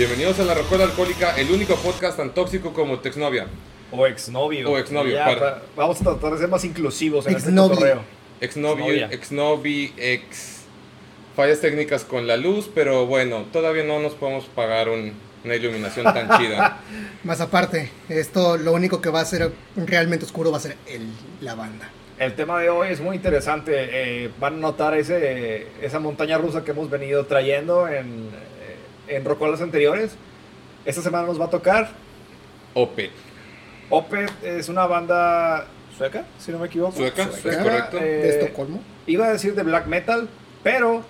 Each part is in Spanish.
Bienvenidos a La Rocola Alcohólica, el único podcast tan tóxico como tu exnovia. O exnovio. O exnovio, Ya, para- pa- Vamos a tratar de ser más inclusivos en Exnovio. este cotorreo. Exnovio, Exnovia. exnovi, ex. Fallas técnicas con la luz, pero bueno, todavía no nos podemos pagar un- una iluminación tan chida. Más aparte, esto lo único que va a ser realmente oscuro va a ser el, la banda. El tema de hoy es muy interesante. eh, van a notar ese, esa montaña rusa que hemos venido trayendo en, en rocolas anteriores. Esta semana nos va a tocar. Opet. Opeth es una banda sueca, si no me equivoco. Sueca, es correcto. eh, de Estocolmo, Iba a decir de black metal, pero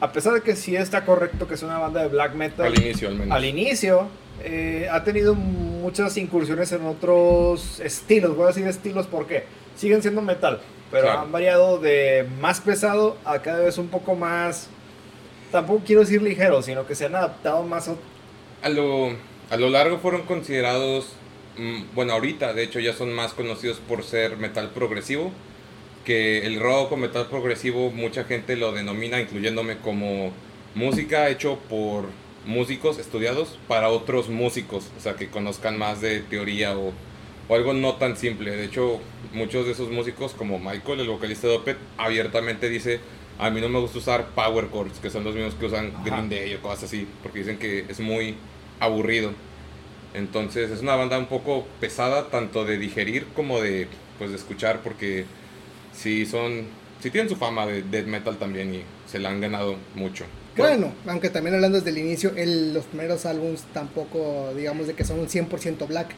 a pesar de que sí está correcto que es una banda de black metal, Al inicio, al menos. al inicio eh, ha tenido muchas incursiones en otros estilos. Voy a decir estilos porque siguen siendo metal, pero Claro. han variado de más pesado a cada vez un poco más. Tampoco quiero decir ligero, sino que se han adaptado más a. Lo, a lo largo fueron considerados, mm, bueno, ahorita de hecho ya son más conocidos por ser metal progresivo, que el rock o metal progresivo mucha gente lo denomina, incluyéndome, como música hecho por músicos estudiados para otros músicos, o sea, que conozcan más de teoría o, o algo no tan simple. De hecho, muchos de esos músicos, como Michael, el vocalista de Opeth, abiertamente dice, a mí no me gusta usar power chords, que son los mismos que usan Ajá. Green Day o cosas así, porque dicen que es muy aburrido. Entonces es una banda un poco pesada, tanto de digerir como de, pues, de escuchar, porque sí son, sí tienen su fama de death metal también y se la han ganado mucho. Bueno, aunque también hablando desde el inicio, el- los primeros álbums tampoco, digamos, de que son un 100% black.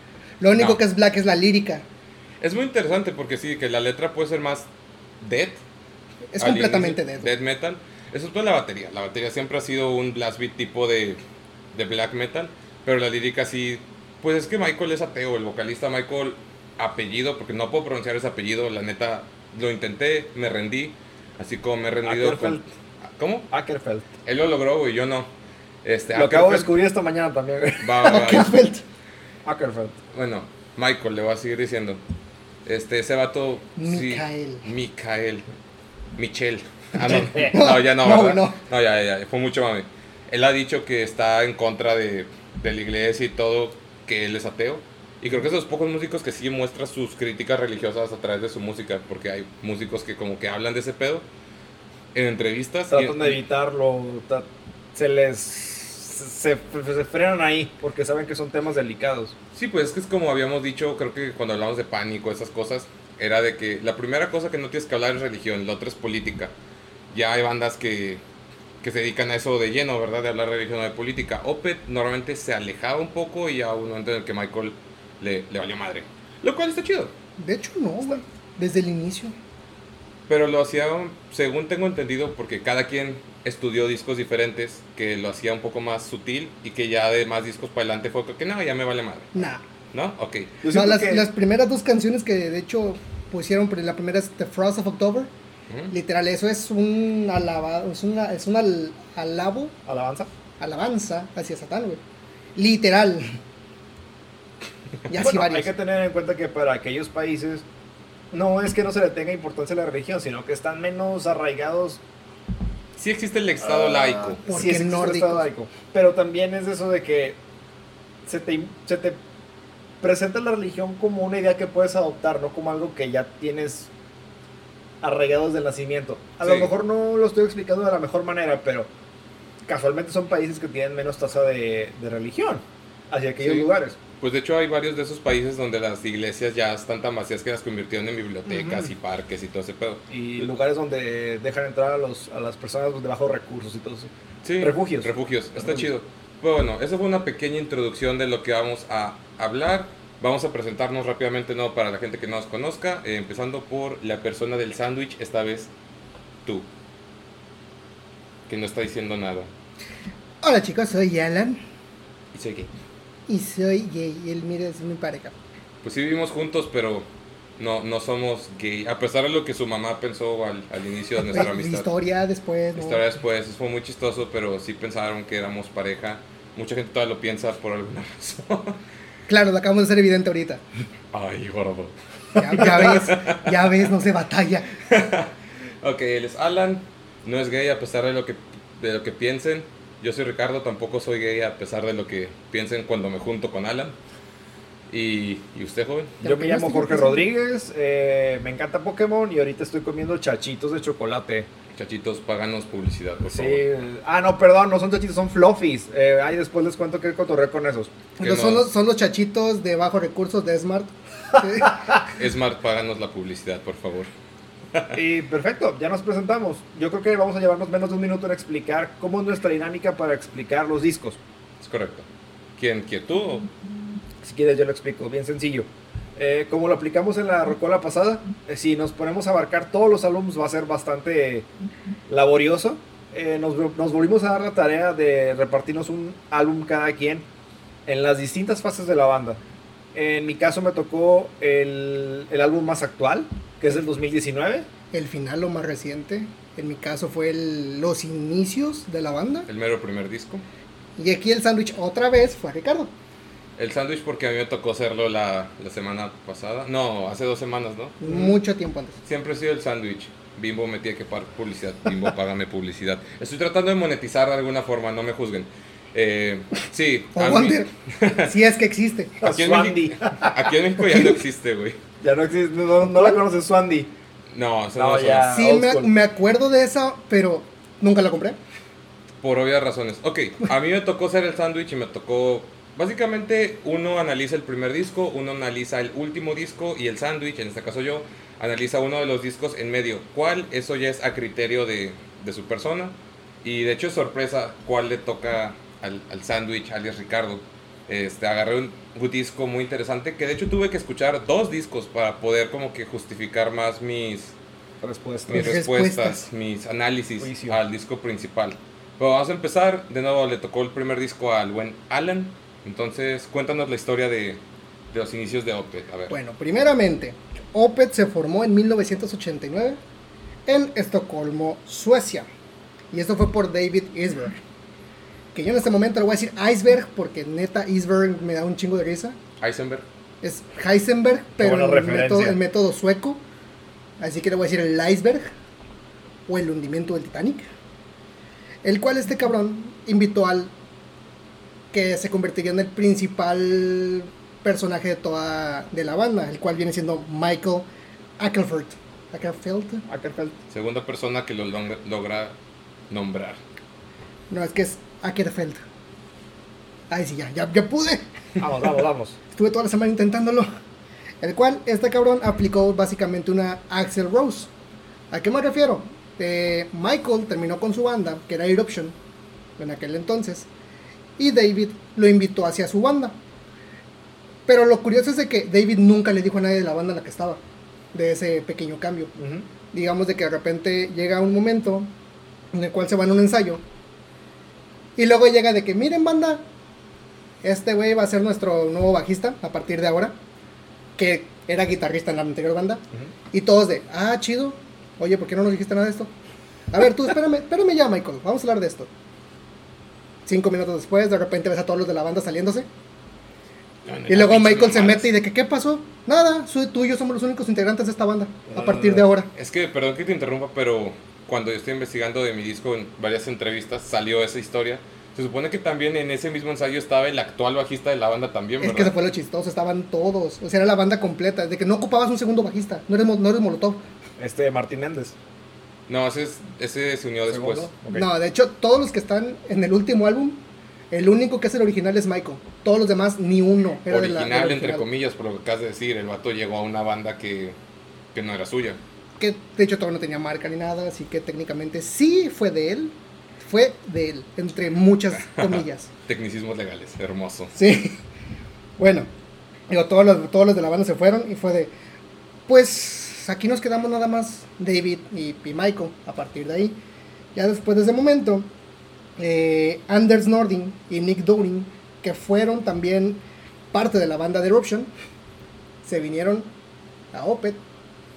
Lo único No. que es black es la lírica. Es muy interesante porque sí, que la letra puede ser más death. Es completamente inicio, dead. death metal. Eso es toda la batería. La batería siempre ha sido un blast beat tipo de, de black metal. Pero la lírica sí. Pues es que Michael es ateo. El vocalista Michael, apellido, porque no puedo pronunciar ese apellido. La neta, lo intenté, me rendí. Así como me he rendido. Ackerfeld. ¿Cómo? Ackerfeld. Él lo logró, güey, yo no. Este, Lo acabo de Ackerfeld- descubrir esta mañana también. güey. va, va, va. Ackerfeld. Ackerfeld. Bueno, Michael, le voy a seguir diciendo. Este, ese vato. sí, Micael. Micael. Michel. Ah, no. No, ya no, No, ¿verdad? no. No, ya, ya, fue mucho mami. Él ha dicho que está en contra de, de la iglesia y todo, que él es ateo. Y creo que es de los pocos músicos que sí muestra sus críticas religiosas a través de su música, porque hay músicos que como que hablan de ese pedo en entrevistas. y- Tratan de evitarlo. Se les. Se, se frenan ahí porque saben que son temas delicados. Sí, pues es que es como habíamos dicho, creo que cuando hablamos de pánico, esas cosas, era de que la primera cosa que no tienes que hablar es religión, la otra es política. Ya hay bandas que, que se dedican a eso de lleno, ¿verdad? De hablar de religión o de política. Opeth normalmente se alejaba un poco y hubo un momento en el que Michael le, le valió madre. Lo cual está chido. De hecho, no, güey. Desde el inicio. Pero lo hacía, según tengo entendido, porque cada quien estudió discos diferentes, que lo hacía un poco más sutil y que ya de más discos para adelante fue que no, ya me vale madre. Nah. ¿No? Ok. No, las, que- las primeras dos canciones que de hecho pusieron, pero la primera es The Frost of October. Literal, eso es un alaba, es una, es un al- alabo, Alabanza. alabanza hacia Satán, güey. Literal. Y así Bueno, hay varios. que tener en cuenta que para aquellos países no es que no se le tenga importancia a la religión, sino que están menos arraigados. Sí existe el Estado ah, laico. Sí existe el. Estado laico. Pero también es eso de que se te, se te presenta la religión como una idea que puedes adoptar, no como algo que ya tienes arraigado desde el nacimiento. A lo mejor no lo estoy explicando de la mejor manera, pero casualmente son países que tienen menos tasa de, de religión hacia aquellos Sí. lugares. Pues de hecho hay varios de esos países donde las iglesias ya están tan vacías que las convirtieron en bibliotecas y parques y todo ese pedo. y lugares donde dejan entrar a, los, a las personas de bajos recursos y todo eso. Sí, Refugios. Refugios, está Refugios. chido. Pero bueno, esa fue una pequeña introducción de lo que vamos a hablar. Vamos a presentarnos rápidamente, ¿no? Para la gente que no nos conozca, eh, empezando por la persona del sándwich, esta vez tú. Que no está diciendo nada. Hola chicos, soy Alan Y soy gay. y soy gay. Y él, mire, es mi pareja. Pues sí vivimos juntos, pero no, no somos gay. A pesar de lo que su mamá pensó al, al inicio de nuestra amistad. Historia después. ¿no? Historia después, eso fue muy chistoso, pero sí pensaron que éramos pareja. Mucha gente todavía lo piensa por alguna razón. Claro, lo acabamos de hacer evidente ahorita. Ay, gordo. Ya, ya ves, ya ves, no se batalla. Ok, él es Alan, no es gay a pesar de lo que, de lo que piensen. Yo soy Ricardo, tampoco soy gay a pesar de lo que piensen cuando me junto con Alan. ¿Y, y usted, joven? Yo me llamo Jorge Rodríguez, eh, me encanta Pokémon y ahorita estoy comiendo chachitos de chocolate. Chachitos, paganos publicidad, por Sí. favor. Ah, no, perdón, no son chachitos, son fluffies. Eh, ahí después les cuento que cotorreo con esos. No- son, los, son los chachitos de bajos recursos de Smart. Sí. Smart, páganos la publicidad, por favor. Y perfecto, ya nos presentamos. Yo creo que vamos a llevarnos menos de un minuto en explicar cómo es nuestra dinámica para explicar los discos. Es correcto. ¿Quién? ¿Quién tú? Si quieres, yo lo explico, bien sencillo. Eh, como lo aplicamos en la rocola pasada, eh, si nos ponemos a abarcar todos los álbumes va a ser bastante laborioso. Eh, nos, nos volvimos a dar la tarea de repartirnos un álbum cada quien en las distintas fases de la banda. En mi caso me tocó el, el álbum más actual, que es del 2019. El final, lo más reciente, en mi caso fue el- los inicios de la banda. El mero primer disco. Y aquí el sándwich otra vez fue a Ricardo. El sándwich porque a mí me tocó hacerlo la, la semana pasada. No, hace dos semanas, ¿no? Mucho tiempo antes. Siempre he sido el sándwich. Bimbo me tiene que pagar publicidad. Bimbo, págame publicidad. Estoy tratando de monetizar de alguna forma, no me juzguen. Eh, sí, O Wonder. si es que existe. Aquí en. México, aquí en México ya no existe, güey. Ya no existe, no, no la conoces, Swandy. No, eso No, no, ya. Sí, me, me acuerdo de esa, pero nunca la compré. Por obvias razones. Ok, a mí me tocó ser el sándwich y me tocó... Básicamente uno analiza el primer disco, uno analiza el último disco y el sándwich, en este caso yo, analiza uno de los discos en medio. ¿Cuál? Eso ya es a criterio de, de su persona. Y de hecho es sorpresa cuál le toca al, al sándwich, alias Ricardo. Este, agarré un, un disco muy interesante que de hecho tuve que escuchar dos discos para poder como que justificar más mis, Respuesta. mis Mis respuestas, respuestas. mis análisis Juicio. al disco principal. Pero vamos a empezar. De nuevo, le tocó el primer disco al buen Alan. Entonces, cuéntanos la historia de, de los inicios de ver. Bueno, primeramente, Opeth se formó en 1989 en Estocolmo, Suecia. Y esto fue por David Isberg. Que yo en este momento le voy a decir Iceberg porque neta Isberg me da un chingo de risa. Heisenberg. Es Heisenberg, pero el método, el método sueco. Así que le voy a decir el iceberg o el hundimiento del Titanic. El cual este cabrón invitó al que se convertiría en el principal personaje de toda de la banda, el cual viene siendo Michael Ackerfeld. Ackerfeld. Ackerfeld. Segunda persona que lo long- logra nombrar. No, es que es Ackerfeld. Ay, sí, ya, ya, ya pude. Vamos, vamos, vamos. Estuve toda la semana intentándolo. El cual este cabrón aplicó básicamente una Axel Rose. ¿A qué me refiero? Eh, Michael terminó con su banda, que era Eruption, en aquel entonces. Y David lo invitó hacia su banda. Pero lo curioso es de que David nunca le dijo a nadie de la banda en la que estaba. De ese pequeño cambio. Digamos de que de repente llega un momento en el cual se van a un ensayo. Y luego llega de que, miren banda, este güey va a ser nuestro nuevo bajista a partir de ahora. Que era guitarrista en la anterior banda. Y todos de, ah, chido. Oye, ¿por qué no nos dijiste nada de esto? A ver, tú espérame, espérame ya, Michael. Vamos a hablar de esto. Cinco minutos después, de repente ves a todos los de la banda saliéndose. Y luego Michael se mete y de que, ¿qué pasó? Nada, soy tú y yo somos los únicos integrantes de esta banda. A partir de ahora. Es que, perdón que te interrumpa, pero cuando yo estoy investigando de mi disco en varias entrevistas salió esa historia. Se supone que también en ese mismo ensayo estaba el actual bajista de la banda también, Es ¿verdad? que se fue lo chistoso, estaban todos. O sea, era la banda completa. De que no ocupabas un segundo bajista. No eres, no eres Molotov. Este, Martín Méndez. No, ese, es- ese se unió después. No, de hecho, todos los que están en el último álbum, el único que es el original es Michael. Todos los demás, ni uno. Era de la- original, entre original. comillas, por lo que acabas de decir. El vato llegó a una banda que, que no era suya. Que de hecho todavía no tenía marca ni nada. Así que técnicamente sí fue de él. Fue de él, entre muchas comillas. Tecnicismos legales, hermoso. Sí. Bueno, digo, todos los, todos los de la banda se fueron y fue de, pues aquí nos quedamos nada más David y, y Michael a partir de ahí. Ya después de ese momento, eh, Anders Nordin y Nick Downing, que fueron también parte de la banda de Eruption, se vinieron a Opeth,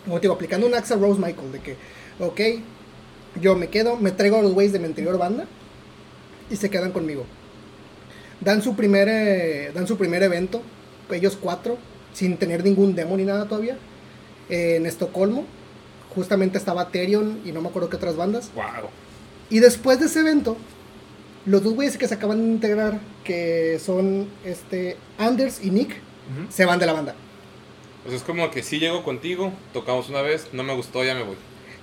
como te digo, aplicando un Axel Rose Michael, de que, ok, yo me quedo, me traigo a los güeyes de mi anterior banda y se quedan conmigo. Dan su primer eh, dan su primer evento ellos cuatro sin tener ningún demo ni nada todavía eh, en Estocolmo justamente estaba Therion y no me acuerdo qué otras bandas Wow. y después de ese evento Los dos güeyes que se acaban de integrar, que son este Anders y Nick, se van de la banda. Pues es como que si llego contigo, tocamos una vez, no me gustó, ya me voy.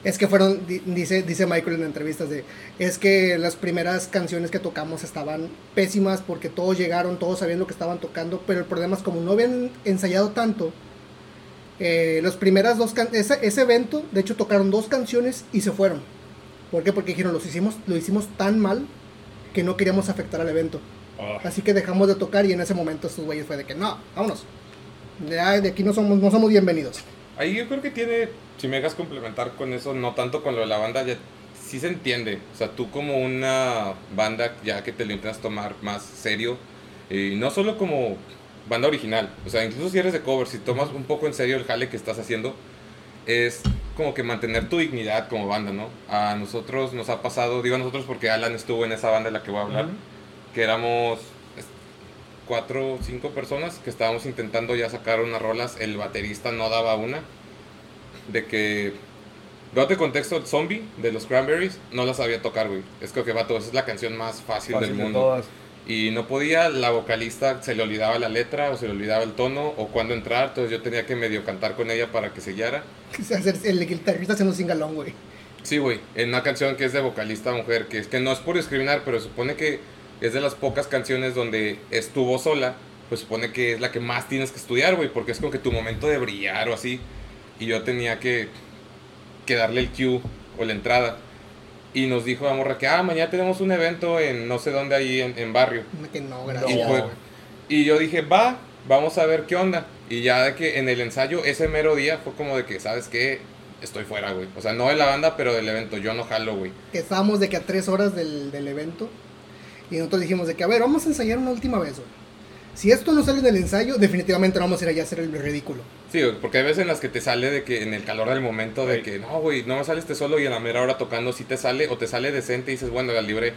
Es que fueron, di- dice, dice Michael en entrevistas, de, es que las primeras canciones que tocamos estaban pésimas porque todos llegaron, todos sabían lo que estaban tocando, pero el problema es como no habían ensayado tanto, eh, las primeras dos can- ese, ese evento, de hecho tocaron dos canciones y se fueron. ¿Por qué? Porque dijeron, los hicimos, lo hicimos tan mal que no queríamos afectar al evento. Así que dejamos de tocar y en ese momento estos güeyes fue de que no, vámonos. Ya de aquí no somos, no somos bienvenidos. Ahí yo creo que tiene, si me dejas complementar con eso, no tanto con lo de la banda, ya sí se entiende. O sea, tú como una banda ya que te lo intentas tomar más serio, y no solo como banda original, o sea, incluso si eres de cover, si tomas un poco en serio el jale que estás haciendo, es como que mantener tu dignidad como banda, ¿no? A nosotros nos ha pasado, digo a nosotros porque Alan estuvo en esa banda de la que voy a hablar, que éramos cuatro o cinco personas que estábamos intentando ya sacar unas rolas, el baterista no daba una, de que, date contexto, el zombie de los Cranberries no la sabía tocar, güey, es creo que vato, esa es la canción más fácil, Fácil del de mundo, todas. Y no podía, la vocalista se le olvidaba la letra o se le olvidaba el tono o cuándo entrar, entonces yo tenía que medio cantar con ella para que se guiara. Hacer el guitarrista haciendo un singalón, güey. Sí, güey, en una canción que es de vocalista mujer, que es que no es por discriminar, pero supone que es de las pocas canciones donde estuvo sola, pues supone que es la que más tienes que estudiar, güey, porque es como que tu momento de brillar o así. Y yo tenía que, que darle el cue o la entrada. Y nos dijo la morra que, ah, mañana tenemos un evento en no sé dónde ahí en, en barrio. Que no, gracias. Y, fue- y yo dije, va, vamos a ver qué onda. Y ya de que en el ensayo, ese mero día, fue como de que, ¿sabes qué? Estoy fuera, güey. O sea, no de la banda, pero del evento. Yo no jalo, güey. estábamos de que a tres horas del, del evento y nosotros dijimos de que a ver vamos a ensayar una última vez güey. Si esto no sale en el ensayo definitivamente no vamos a ir allá a hacer el ridículo Sí, porque hay veces en las que te sale de que en el calor del momento de que, no, güey, no me sale este solo y en la mera hora tocando sí te sale o te sale decente y dices, bueno, la libre.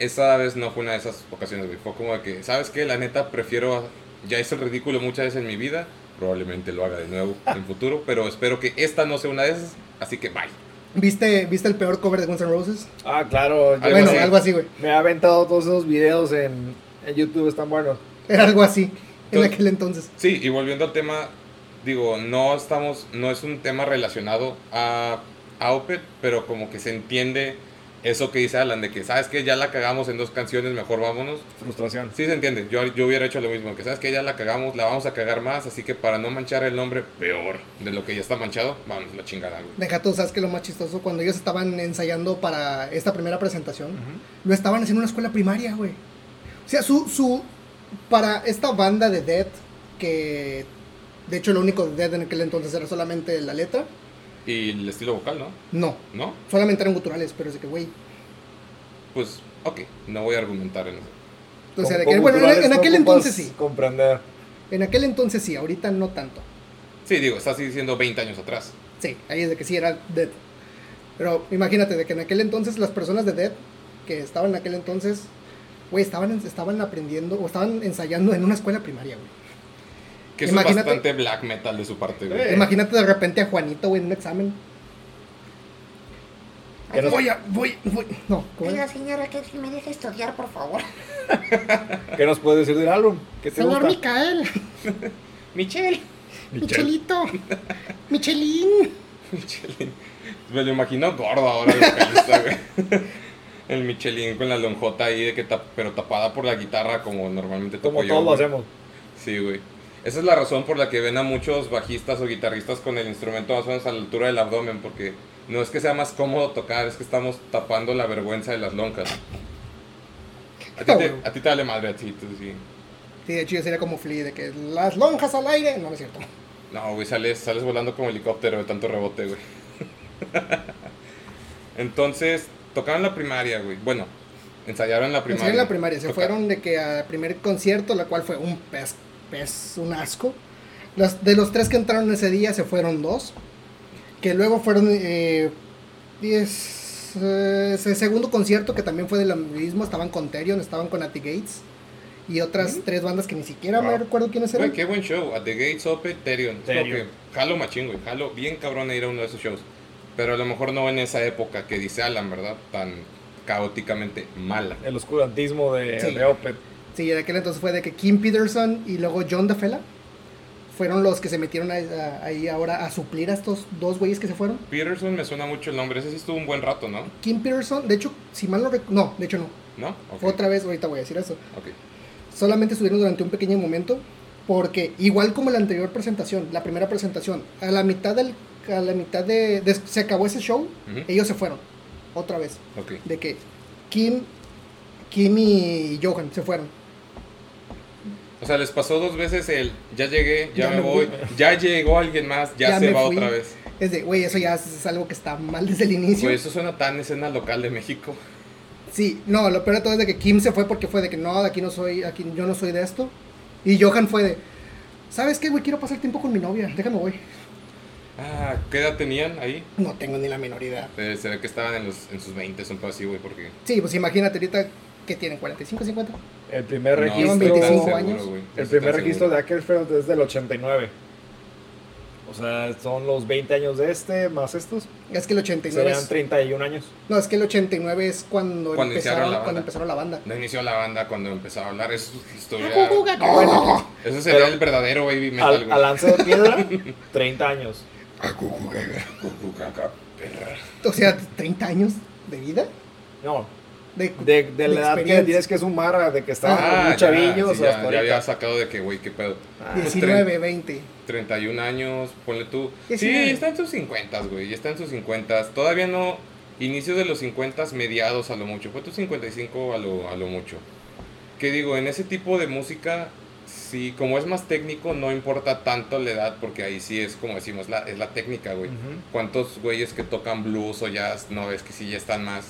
Esa vez no fue una de esas ocasiones, güey. Fue como de que, ¿sabes qué? La neta, prefiero. Ya hice el ridículo muchas veces en mi vida. Probablemente lo haga de nuevo en futuro. Pero espero que esta no sea una de esas. Así que bye. viste viste el peor cover de Guns N' Roses Ah, claro. Algo bueno así. algo así güey Me ha aventado todos esos videos en, en YouTube, están buenos. Era algo así en Entonces- aquel entonces. Sí, y volviendo al tema, digo, no estamos, no es un tema relacionado a, a Opeth, pero como que se entiende eso que dice Alan, de que, ¿sabes que Ya la cagamos en dos canciones, mejor vámonos. Frustración. Sí se entiende, yo, yo hubiera hecho lo mismo, que sabes que ya la cagamos, la vamos a cagar más, así que para no manchar el nombre peor de lo que ya está manchado, vamos a la chingada, güey. deja tú sabes que lo más chistoso cuando ellos estaban ensayando para esta primera presentación lo estaban haciendo en una escuela primaria güey. O sea su su para esta banda de Dead que de hecho lo único de Dead en aquel entonces era solamente la letra Y el estilo vocal, ¿no? no ¿No? solamente eran guturales pero es de que güey Pues, ok, no voy a argumentar en eso. O sea, de Con- que, con bueno, en, en no aquel entonces sí. Comprender. En aquel entonces sí, ahorita no tanto. Sí, digo, estás diciendo 20 años atrás. Sí, ahí es de que sí era Dead. Pero imagínate de que en aquel entonces las personas de Dead que estaban en aquel entonces, güey, estaban, estaban aprendiendo o estaban ensayando en una escuela primaria, güey. Que eso es bastante black metal de su parte, güey. Eh. Imagínate de repente a Juanito, güey, en un examen. Nos- Voy a, voy, voy. No, ¿cómo Oiga, es? señora, que me deje estudiar, por favor. ¿Qué nos puedes decir del álbum? ¿Qué te Señor gusta? Micael, Michelle. Michelito, Michelín. Michelin. Me lo imagino gordo ahora el vocalista, güey. El Michelin con la lonjota ahí, de que tap- pero tapada por la guitarra como normalmente toco Como yo. todos lo hacemos. Sí, güey. Esa es la razón por la que ven a muchos bajistas o guitarristas con el instrumento más o menos a la altura del abdomen, porque no es que sea más cómodo tocar, es que estamos tapando la vergüenza de las lonjas. A ti, te, a ti te vale madre, a ti, tú sí. Sí, de hecho sería como Flea, de que las lonjas al aire. No, no es cierto. No, güey, sales, sales volando como helicóptero de tanto rebote, güey. Entonces, tocaron la primaria, güey. Bueno, ensayaron la primaria. Ensayaron en la primaria, se Toca- fueron de que al primer concierto, la cual fue un pez, pez, un asco. Los, de los tres que entraron ese día se fueron dos, que luego fueron eh, diez, eh, ese segundo concierto que también fue del mismo, estaban con Terion, estaban con Ati Gates y otras tres bandas que ni siquiera me recuerdo quiénes Güey, eran. qué buen show. At the Gates, Ope, Terion. Que jalo machín, güey. Jalo bien cabrón a ir a uno de esos shows. Pero a lo mejor no en esa época que dice Alan, ¿verdad? Tan caóticamente mala. El oscurantismo de, Sí. de Opeth. Sí, en aquel entonces fue de que Kim Peterson y luego John DeFela fueron los que se metieron ahí, a- ahí ahora a suplir a estos dos güeyes que se fueron. Peterson me suena mucho el nombre, ese sí estuvo un buen rato, ¿no? Kim Peterson, de hecho, si mal no rec- no, de hecho no. ¿No? Ok, Fue otra vez, ahorita voy a decir eso. ok. Solamente estuvieron durante un pequeño momento porque igual como la anterior presentación, la primera presentación, a la mitad del a la mitad de, de- se acabó ese show, ellos se fueron otra vez, Ok. de que Kim Kim y Johan se fueron. O sea, les pasó dos veces el ya llegué, ya, Ya me me voy, fui. ya llegó alguien más, ya, Ya se va fui. otra vez. Es de, güey, eso ya es algo que está mal desde el inicio. Pues eso suena tan escena local de México. Sí, no, lo peor de todo es de que Kim se fue porque fue de que no, de aquí no soy, aquí yo no soy de esto. Y Johan fue de, ¿sabes qué, güey? Quiero pasar tiempo con mi novia, déjame, güey. Ah, ¿qué edad tenían ahí? No tengo ni la menor idea. Eh, se ve que estaban en, los, en sus 20, un poco así, güey, porque... Sí, pues imagínate ahorita que tienen 45, 50. El primer No, registro, Llevan 25 estoy tan años. seguro, güey, no el primer registro de seguro. Ackerfeld es del 89. O sea, son los 20 años de este más estos. Es que el 89 Serían es, 31 años. No, es que el 89 es cuando, Cuando empezaron, la cuando banda. empezaron la banda. No inició la banda cuando empezaba a hablar, eso es historia... Bueno, Eso sería Pero- el verdadero baby metal, al, güey. al lance de piedra, 30 años. O sea, 30 años de vida. No, De, de, de la edad que tienes que sumar a de que estaban Ah, muy ya, chavillos sí, ya, ya había sacado de que, güey, qué pedo. Ah, Pues 19, 20. 31 años, ponle tú. Sí, 19. está en sus 50, güey, ya está en sus 50. Todavía no, inicio de los 50, mediados a lo mucho. Fue tu 55 a lo, a lo mucho. Que digo, en ese tipo de música, sí, como es más técnico, no importa tanto la edad, porque ahí sí es como decimos, la, es la técnica, güey. Ujú. ¿Cuántos güeyes que tocan blues o jazz, no ves que sí ya están más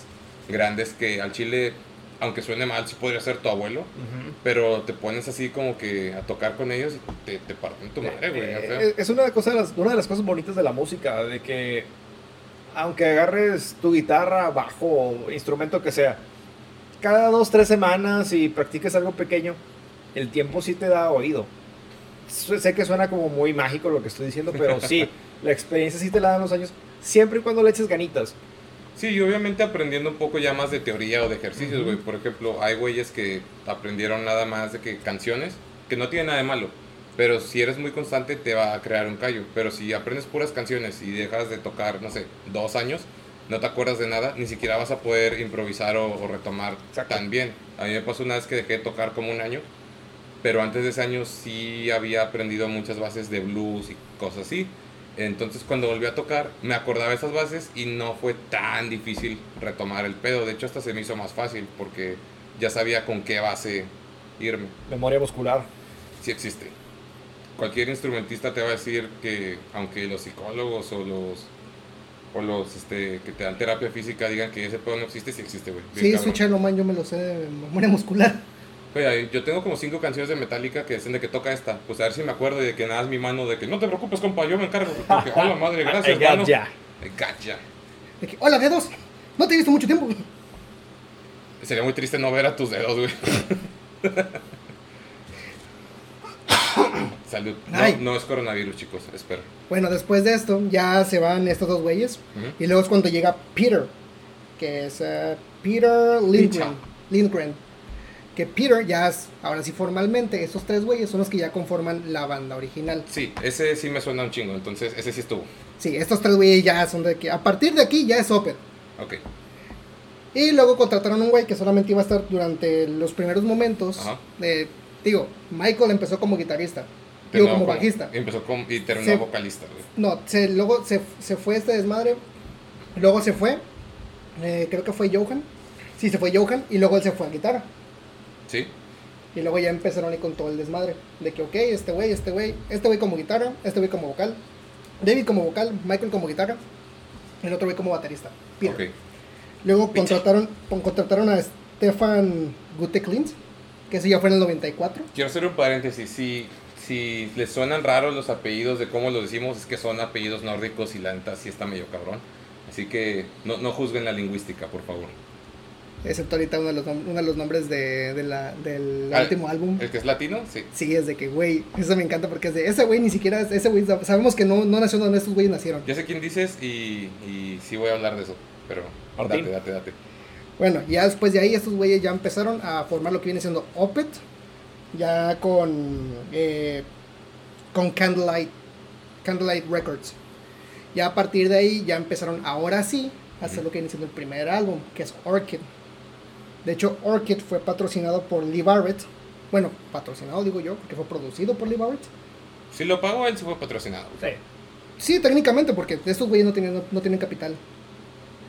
grandes que al chile, aunque suene mal, sí podría ser tu abuelo? Pero te pones así como que a tocar con ellos y te, te parten tu madre, güey. Eh, o sea. es una de, cosas, de las- una de las cosas bonitas de la música, de que aunque agarres tu guitarra, bajo, o instrumento que sea, cada dos, tres semanas y practiques algo pequeño, el tiempo sí te da oído. Sé que suena como muy mágico lo que estoy diciendo, pero sí, la experiencia sí te la dan los años, siempre y cuando le eches ganitas. Sí, y obviamente aprendiendo un poco ya más de teoría o de ejercicios, güey. Por ejemplo, hay güeyes que aprendieron nada más de que canciones, que no tiene nada de malo. Pero si eres muy constante te va a crear un callo. Pero si aprendes puras canciones y dejas de tocar, no sé, dos años, no te acuerdas de nada, ni siquiera vas a poder improvisar o, o retomar Exacto. tan bien. A mí me pasó una vez que dejé de tocar como un año, pero antes de ese año sí había aprendido muchas bases de blues y cosas así. Entonces cuando volví a tocar me acordaba de esas bases y no fue tan difícil retomar el pedo. De hecho hasta se me hizo más fácil porque ya sabía con qué base irme. Memoria muscular. Sí existe. Cualquier instrumentista te va a decir que aunque los psicólogos o los o los este, que te dan terapia física digan que ese pedo no existe, sí existe, güey. Sí. Switch Iron Man yo me lo sé de memoria muscular. Oye, yo tengo como cinco canciones de Metallica que dicen de que toca esta. Pues a ver si me acuerdo y de que nada es mi mano, de que no te preocupes, compa, yo me encargo. Porque, hola madre, gracias, I got mano. ya. Got ya. De que, hola, dedos. No te he visto mucho tiempo. Sería muy triste no ver a tus dedos, güey. Salud. No, no es coronavirus, chicos, espera. Bueno, después de esto, ya se van estos dos güeyes. Y luego es cuando llega Peter, que es eh, Peter Lindgren. Lindgren. Que Peter ya es, ahora sí formalmente, estos tres güeyes son los que ya conforman la banda original. Sí, ese sí me suena un chingo, entonces ese sí estuvo. Sí, estos tres güeyes ya son de que a partir de aquí ya es Opeth. Ok. Y luego contrataron un güey que solamente iba a estar durante los primeros momentos. Ajá. De, digo, Michael empezó como guitarrista. Digo, Terminó como bajista. Empezó como, y terminó Sí. vocalista, güey. No, se, luego se, se fue este desmadre. Luego se fue. eh, creo que fue Johan. Sí, se fue Johan. Y luego él se fue a guitarra. Sí. Y luego ya empezaron ahí con todo el desmadre. De que, ok, este güey, este güey, este güey como guitarra, este güey como vocal. David como vocal, Michael como guitarra. Y el otro güey como baterista. Peter. Ok. Luego contrataron, con- contrataron a Stefan Guteklint. Que ese ya fue en el 94. Quiero hacer un paréntesis. Si, si les suenan raros los apellidos de cómo los decimos, es que son apellidos nórdicos y la neta sí está medio cabrón. Así que no, no juzguen la lingüística, por favor. Excepto ahorita uno de los, nom- uno de los nombres de, de la- del Ah, último álbum. ¿El que es latino? Sí. Sí, es de que, güey, eso me encanta porque es de, ese güey ni siquiera, es- ese güey, sabemos que no, no nació donde estos güeyes nacieron. Ya sé quién dices y, y sí voy a hablar de eso, pero Martín. date, date, date. Bueno, ya después de ahí estos güeyes ya empezaron a formar lo que viene siendo Opet, ya con eh, con Candlelight Candlelight Records. Ya a partir de ahí ya empezaron ahora sí a hacer lo que viene siendo el primer álbum, que es Orchid. De hecho, Orchid fue patrocinado por Lee Barrett. Bueno, patrocinado digo yo, porque fue producido por Lee Barrett. Si lo pagó, él se fue patrocinado. Sí. Sí, técnicamente, porque estos güeyes no tienen, no, no tienen capital.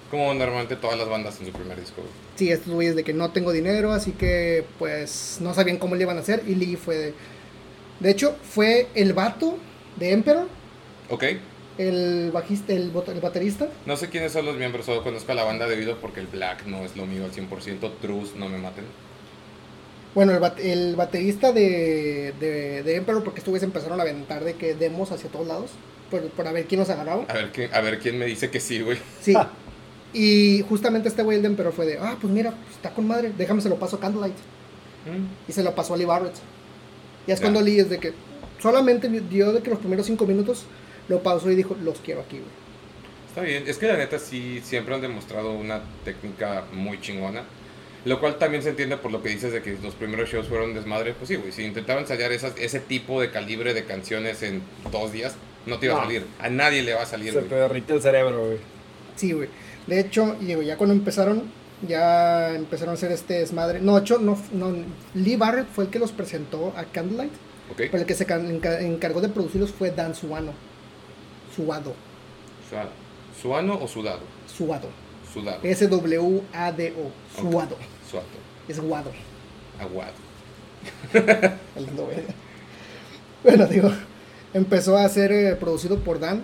Como normalmente todas las bandas en su primer disco. güey. Sí, estos güeyes de que no tengo dinero, así que pues no sabían cómo le iban a hacer. Y Lee fue de. De hecho, fue el vato de Emperor, Ok. El bajista, el, bot- el baterista. No sé quiénes son los miembros, solo conozco a la banda debido porque el black no es lo mío al 100%. Trus, no me maten. Bueno, el, bat- el baterista de, de, de Emperor, porque güeyes empezaron a aventar de que demos hacia todos lados, por, por a ver quién los agarraba. A ver, quién, a ver quién me dice que sí, güey. Sí. Y justamente este güey el de Emperor fue de, ah, pues mira, pues, está con madre, déjame se lo paso a Candlelight. Mm. Y se lo pasó a Lee Barrett. Y es cuando Lee es de que solamente dio de que los primeros cinco minutos lo pausó y dijo, los quiero aquí, güey. Está bien, es que la neta sí siempre han demostrado una técnica muy chingona. Lo cual también se entiende por lo que dices de que los primeros shows fueron desmadre. Pues sí, güey, si intentaban ensayar esas, ese tipo de calibre de canciones en dos días, no te iba a salir. A nadie le va a salir, Se güey. te derrite el cerebro, güey. Sí, güey. De hecho, ya cuando empezaron, ya empezaron a hacer este desmadre. No, de hecho, no, no, Lee Barrett fue el que los presentó a Candlelight. ¿Ok? Pero el que se encargó de producirlos fue Dan Suano. Suado. Sua- ¿Suano o sudado? Suado. Sudado. S-W-A-D-O. Suado. Suato. Es guado. Aguado. Güey. Bueno, digo, empezó a ser eh, producido por Dan.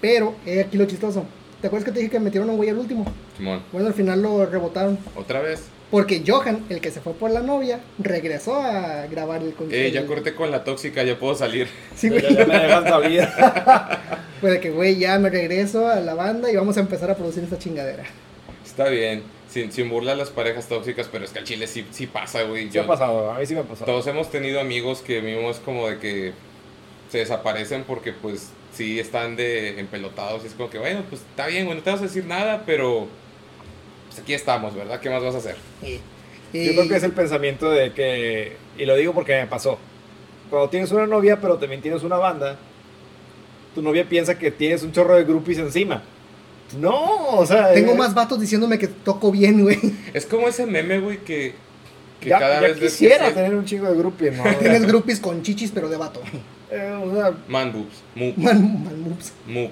Pero, eh, aquí lo chistoso. ¿Te acuerdas que te dije que metieron a un güey al último? Simón. Bueno, al final lo rebotaron. ¿Otra vez? Porque Johan, el que se fue por la novia, regresó a grabar el concierto. Eh, ya corté con la tóxica, ya puedo salir. Sí, Ya, güey. ya me dejan salir. Fue de que, güey, ya me regreso a la banda y vamos a empezar a producir esta chingadera. Está bien. Sin, sin burlar a las parejas tóxicas, pero es que al chile sí, sí pasa, güey. Sí ha pasado, a mí sí me ha pasado. Todos hemos tenido amigos que vimos como de que se desaparecen porque pues sí están de empelotados y es como que bueno, pues está bien, güey, no te vas a decir nada, pero pues aquí estamos, ¿verdad? ¿Qué más vas a hacer? Y, Yo creo que es el pensamiento de que, y lo digo porque me pasó, cuando tienes una novia pero también tienes una banda, tu novia piensa que tienes un chorro de groupies encima. No, o sea... Tengo eh, más vatos diciéndome que toco bien, güey. Es como ese meme, güey, que, que Ya, cada ya vez que quisiera se- tener un chingo de groupies, ¿no? Tienes groupies con chichis, pero de vato. Eh, o sea, Man boobs, Man, man.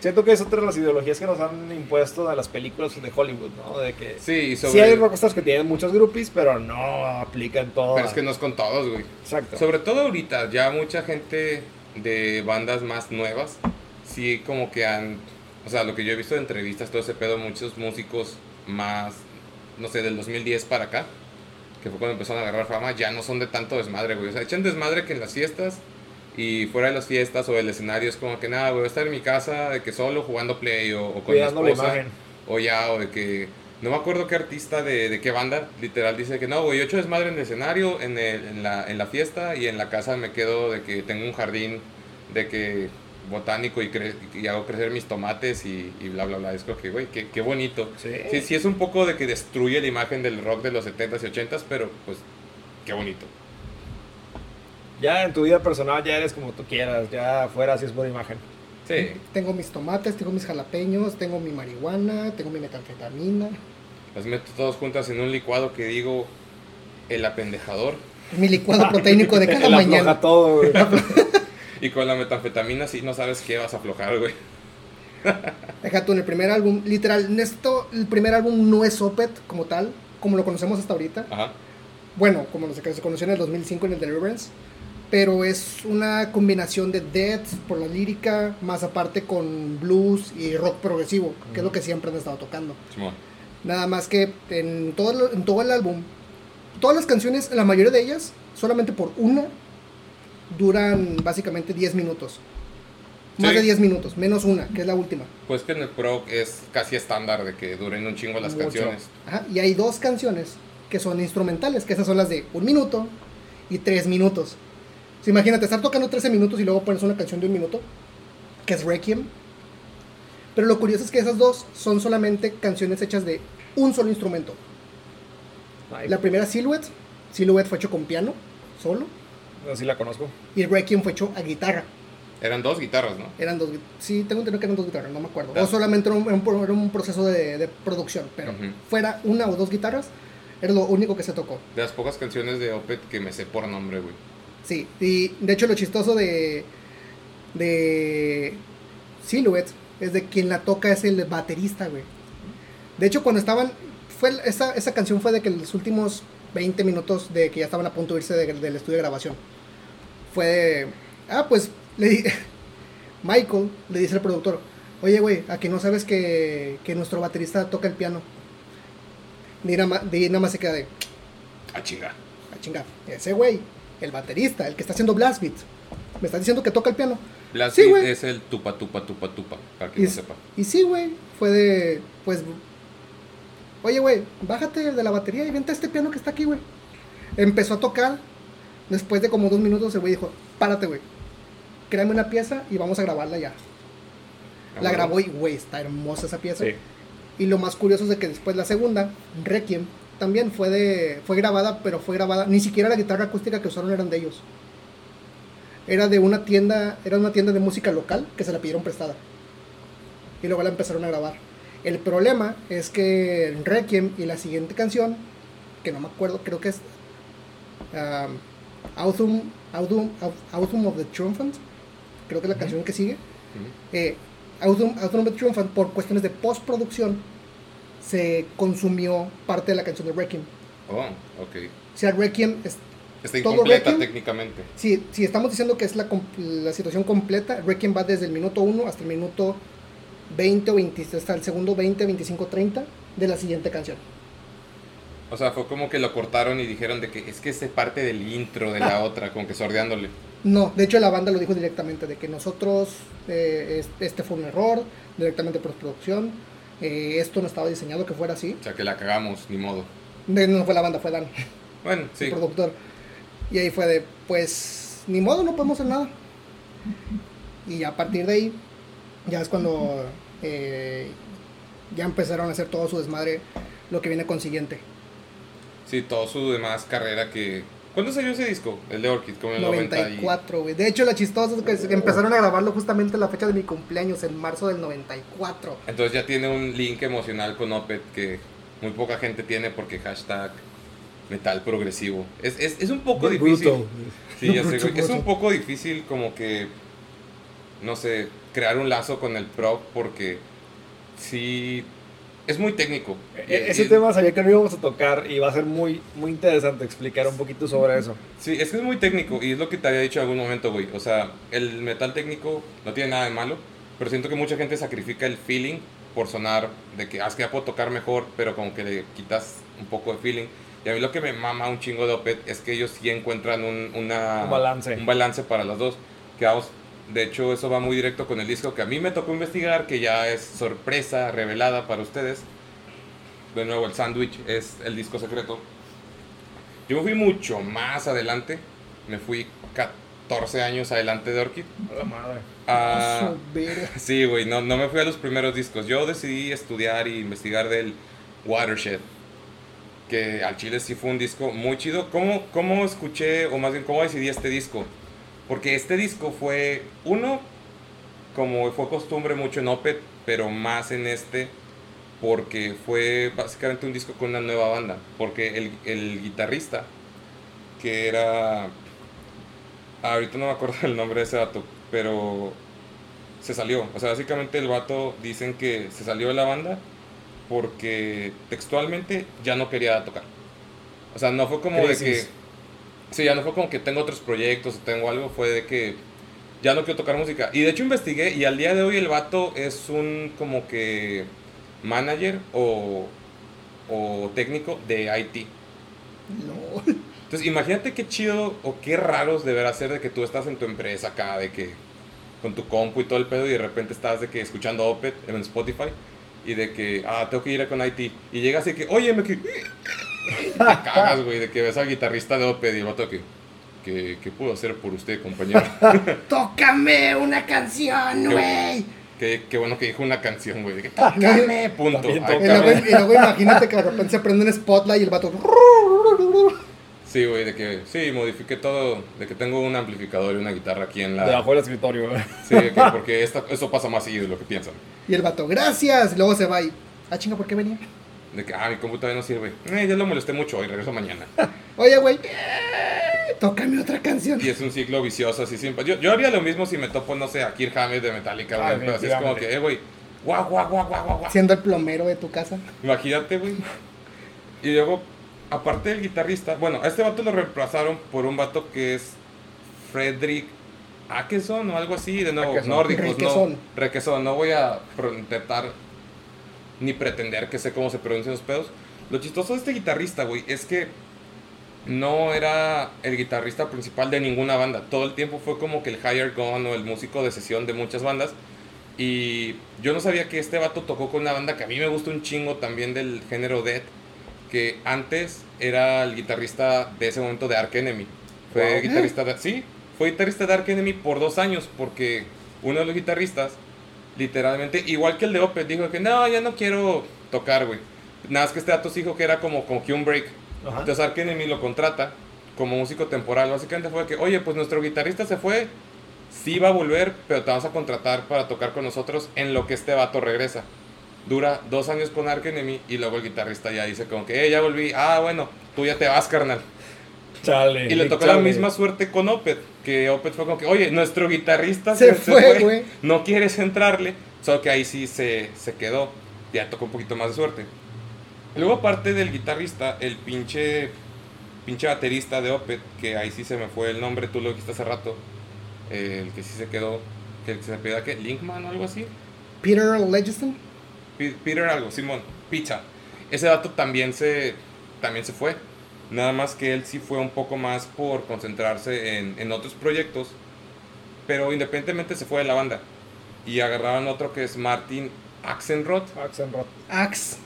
Siento que es otra de las ideologías que nos han impuesto a las películas de Hollywood, ¿no? De que Sí, sobre... sí hay rockstars que tienen muchos groupies, pero no aplican todo. Pero es que no es con todos, güey. Exacto. Sobre todo ahorita, ya mucha gente de bandas más nuevas, sí como que han, o sea, lo que yo he visto de entrevistas, todo ese pedo, muchos músicos más, no sé, del 2010 para acá, que fue cuando empezaron a agarrar fama, ya no son de tanto desmadre, güey. O sea, echan desmadre que en las fiestas y fuera de las fiestas o del escenario es como que nada, voy a estar en mi casa de que solo jugando play o, o con mi esposa. O ya, o de que. No me acuerdo qué artista de, de qué banda, literal, dice que no, güey, yo echo desmadre en el escenario, en, el- en, la, en la fiesta y en la casa me quedo de que tengo un jardín de que botánico y, cre- y hago crecer mis tomates y, y bla, bla, bla. Es como que, güey, qué, qué bonito. Sí. Sí, sí, es un poco de que destruye la imagen del rock de los 70s y 80s, pero pues, qué bonito. Ya en tu vida personal ya eres como tú quieras, ya afuera sí es buena imagen. Sí, Tengo mis tomates, tengo mis jalapeños, tengo mi marihuana, tengo mi metanfetamina, las meto todos juntas en un licuado que digo el apendejador. mi licuado proteínico de cada mañana. todo, güey. Y con la metanfetamina sí no sabes qué vas a aflojar, güey. Deja tú en el primer álbum, literal, esto, el primer álbum no es Opet como tal, como lo conocemos hasta ahorita. Ajá. Bueno, como se conoció en el 2005 en el Deliverance, pero es una combinación de death por la lírica, más aparte con blues y rock progresivo, que es lo que siempre han estado tocando. Simón. Nada más que en todo, el- en todo el álbum, todas las canciones, la mayoría de ellas, solamente por una, duran básicamente 10 minutos. Más Sí. de 10 minutos, menos una, que es la última. Pues que en el pro es casi estándar de que duren un chingo las Mucho. canciones. Ajá, y hay dos canciones que son instrumentales, que esas son las de un minuto y tres minutos. Sea, imagínate, estar tocando 13 minutos y luego pones una canción de un minuto, que es Requiem. Pero lo curioso es que esas dos son solamente canciones hechas de un solo instrumento. Ay, La primera Silhouette, Silhouette fue hecho con piano, solo, no, sí la conozco. y Requiem fue hecho a guitarra. Eran dos guitarras, ¿no? Eran dos, sí, tengo entendido que eran dos guitarras, no me acuerdo. Claro. O solamente era un, era un proceso de, de producción, pero Ujú. fuera una o dos guitarras, era lo único que se tocó. De las pocas canciones de Opeth que me sé por nombre, güey. Sí, y de hecho lo chistoso de, de Silhouette es de quien la toca es el baterista, güey. De hecho, cuando estaban, fue esa, esa canción fue de que los últimos 20 minutos de que ya estaban a punto de irse de- del estudio de grabación. Fue de, ah, pues, le di- Michael le dice al productor, oye, güey, aquí no sabes que, que nuestro baterista toca el piano. Y nada más, y nada más se queda de, Ah, chinga. a chingar. Ese güey, el baterista, el que está haciendo blast beat, me está diciendo que toca el piano. Blast Sí, Beat es el tupa, tupa, tupa, tupa, para que Y, no sepa. y sí, güey, fue de, pues, oye, güey, bájate de la batería y vente a este piano que está aquí, güey. Empezó a tocar, después de como dos minutos el güey dijo, párate, güey, créame una pieza y vamos a grabarla ya. Ah, La bueno. grabó y, güey, está hermosa esa pieza. Sí. Y lo más curioso es de que después la segunda, Requiem, también fue de fue grabada, pero fue grabada, ni siquiera la guitarra acústica que usaron eran de ellos. Era de una tienda, era una tienda de música local que se la pidieron prestada. Y luego la empezaron a grabar. El problema es que Requiem y la siguiente canción, que no me acuerdo, creo que es um, Autumn, Autumn, Autumn of the Triumphant, creo que es la canción que sigue. Ujú. Eh, Autumn, Autumn of the Triumphant, por cuestiones de postproducción, se consumió parte de la canción de Requiem. Oh, ok. O sea, Requiem, es, Está ¿Todo incompleta Requiem? técnicamente. si, si estamos diciendo que es la, la situación completa, Requiem va desde el minuto 1 hasta el minuto 20 o 20, hasta el segundo 20, 25, 30 de la siguiente canción. O sea, fue como que lo cortaron y dijeron de que es que es parte del intro de la otra, como que sordeándole. No, de hecho la banda lo dijo directamente, de que nosotros, eh, es- este fue un error, directamente por producción, eh, esto no estaba diseñado que fuera así. O sea, que la cagamos, ni modo. De- no fue la banda, fue Dan. Bueno, sí. el productor. Y ahí fue de, pues, ni modo, no podemos hacer nada. Y a partir de ahí, ya es cuando eh, ya empezaron a hacer todo su desmadre, lo que viene consiguiente. Sí, todo su demás carrera que... ¿Cuándo salió ese disco? El de Orchid, como en el 90 y... 94, güey. De hecho, la chistosa es que empezaron a grabarlo justamente en la fecha de mi cumpleaños, en marzo del 94. Entonces ya tiene un link emocional con Opeth que muy poca gente tiene porque hashtag metal progresivo. Es, es, es un poco Bien difícil. bruto. Sí, ya sé. Es un poco difícil como que, no sé, crear un lazo con el prog porque sí, es muy técnico. Y- E- Ese y- tema sabía que no íbamos a tocar y va a ser muy, muy interesante explicar un poquito sobre eso. Sí, es que es muy técnico y es lo que te había dicho en algún momento, güey. O sea, el metal técnico no tiene nada de malo, pero siento que mucha gente sacrifica el feeling por sonar de que, ah, es que ya puedo tocar mejor, pero como que le quitas un poco de feeling. Y a mí lo que me mama un chingo de Opeth es que ellos sí encuentran un, una, Un balance. un balance para las dos. Que vamos, de hecho, eso va muy directo con el disco que a mí me tocó investigar, que ya es sorpresa revelada para ustedes. De nuevo, el sándwich es el disco secreto. Yo me fui mucho más adelante. Me fui 14 años adelante de Orchid. A la madre. Ah, sí, güey, no, no me fui a los primeros discos. Yo decidí estudiar y investigar del Watershed. Que al chile sí fue un disco muy chido. ¿Cómo, ¿Cómo escuché, o más bien, cómo decidí este disco? Porque este disco fue, uno, como fue costumbre mucho en Opeth, pero más en este, porque fue básicamente un disco con una nueva banda. Porque el, el guitarrista, que era. Ahorita no me acuerdo el nombre de ese vato, pero se salió. O sea, básicamente el vato dicen que se salió de la banda porque textualmente ya no quería tocar. O sea, no fue como de que. Sí, ya no fue como que tengo otros proyectos o tengo algo, fue de que ya no quiero tocar música. Y de hecho investigué y al día de hoy el vato es un como que manager o, o técnico de IT. No. Entonces, imagínate qué chido o qué raros deberá ser de que tú estás en tu empresa acá, de que con tu compu y todo el pedo y de repente estás de que escuchando Opet en Spotify y de que, ah, tengo que ir con IT. Y llegas y que, oye, me que... te cagas, güey, de que ves al guitarrista de Opet y el vato que, que, ¿qué puedo hacer por usted, compañero? ¡Tócame una canción, güey! Qué, qué bueno que dijo una canción, güey. De que tócame, punto. También Y luego, cabrón. y luego imagínate que de repente se prende un spotlight y el vato. Sí, güey, de que sí, modifiqué todo, de que tengo un amplificador y una guitarra aquí en la... Debajo del escritorio, güey. Sí, de que porque esta, eso pasa más seguido de lo que piensan. Y el vato, gracias. Y luego se va y. Ah, chinga, ¿por qué venía? De que, ah, mi computadora no sirve. Eh, ya lo molesté mucho y regreso mañana. Oye, güey. eh, Tócame otra canción. Y es un ciclo vicioso así siempre. Yo, yo haría lo mismo si me topo, no sé, a Kirk Hammett de Metallica, Ah, güey. Pero así es como que, eh, güey, guau, guau, guau, guau, guau, guau. Siendo el plomero de tu casa. Imagínate, güey. Y luego, aparte del guitarrista, bueno, a este vato lo reemplazaron por un vato que es Frederick Akeson o algo así, de nuevo, nórdicos, Requesón. no. Requesón, no voy a intentar ni pretender que sé cómo se pronuncian los pedos. Lo chistoso de este guitarrista, güey, es que no era el guitarrista principal de ninguna banda. Todo el tiempo fue como que el hired gun o el músico de sesión de muchas bandas. Y yo no sabía que este vato tocó con una banda que a mí me gusta un chingo también del género Death. Que antes era el guitarrista de ese momento de Ark Enemy. Fue Wow. guitarrista de. Sí, fue guitarrista de Ark Enemy por dos años. Porque uno de los guitarristas, literalmente, igual que el de Opeth, dijo que no, ya no quiero tocar, güey. Nada más que este dato dijo que era como con Hume Break. Ajá. Entonces Ark Enemy lo contrata como músico temporal. Básicamente fue que, oye, pues nuestro guitarrista se fue, sí va a volver, pero te vamos a contratar para tocar con nosotros en lo que este vato regresa. Dura dos años con Ark Enemy y luego el guitarrista ya dice como que, eh, ya volví. Ah, bueno, tú ya te vas, carnal. Chale. Y le tocó la chale. misma suerte con Opeth, que Opeth fue como que, oye, nuestro guitarrista Se fue, güey. no quieres entrarle, solo que ahí sí se, se quedó, ya tocó un poquito más de suerte. Luego aparte del guitarrista, el pinche, pinche baterista de Opeth, que ahí sí se me fue el nombre, tú lo dijiste hace rato, eh, el que sí se quedó, que se pida que Linkman o algo así, Peter Legiston. Pe- Peter algo, Simón, Pizza. Ese dato también se, también se fue. Nada más que él sí fue un poco más por concentrarse en, en otros proyectos. Pero independientemente se fue de la banda. Y agarraron otro que es Martin Axenroth. Axelrod. Axe.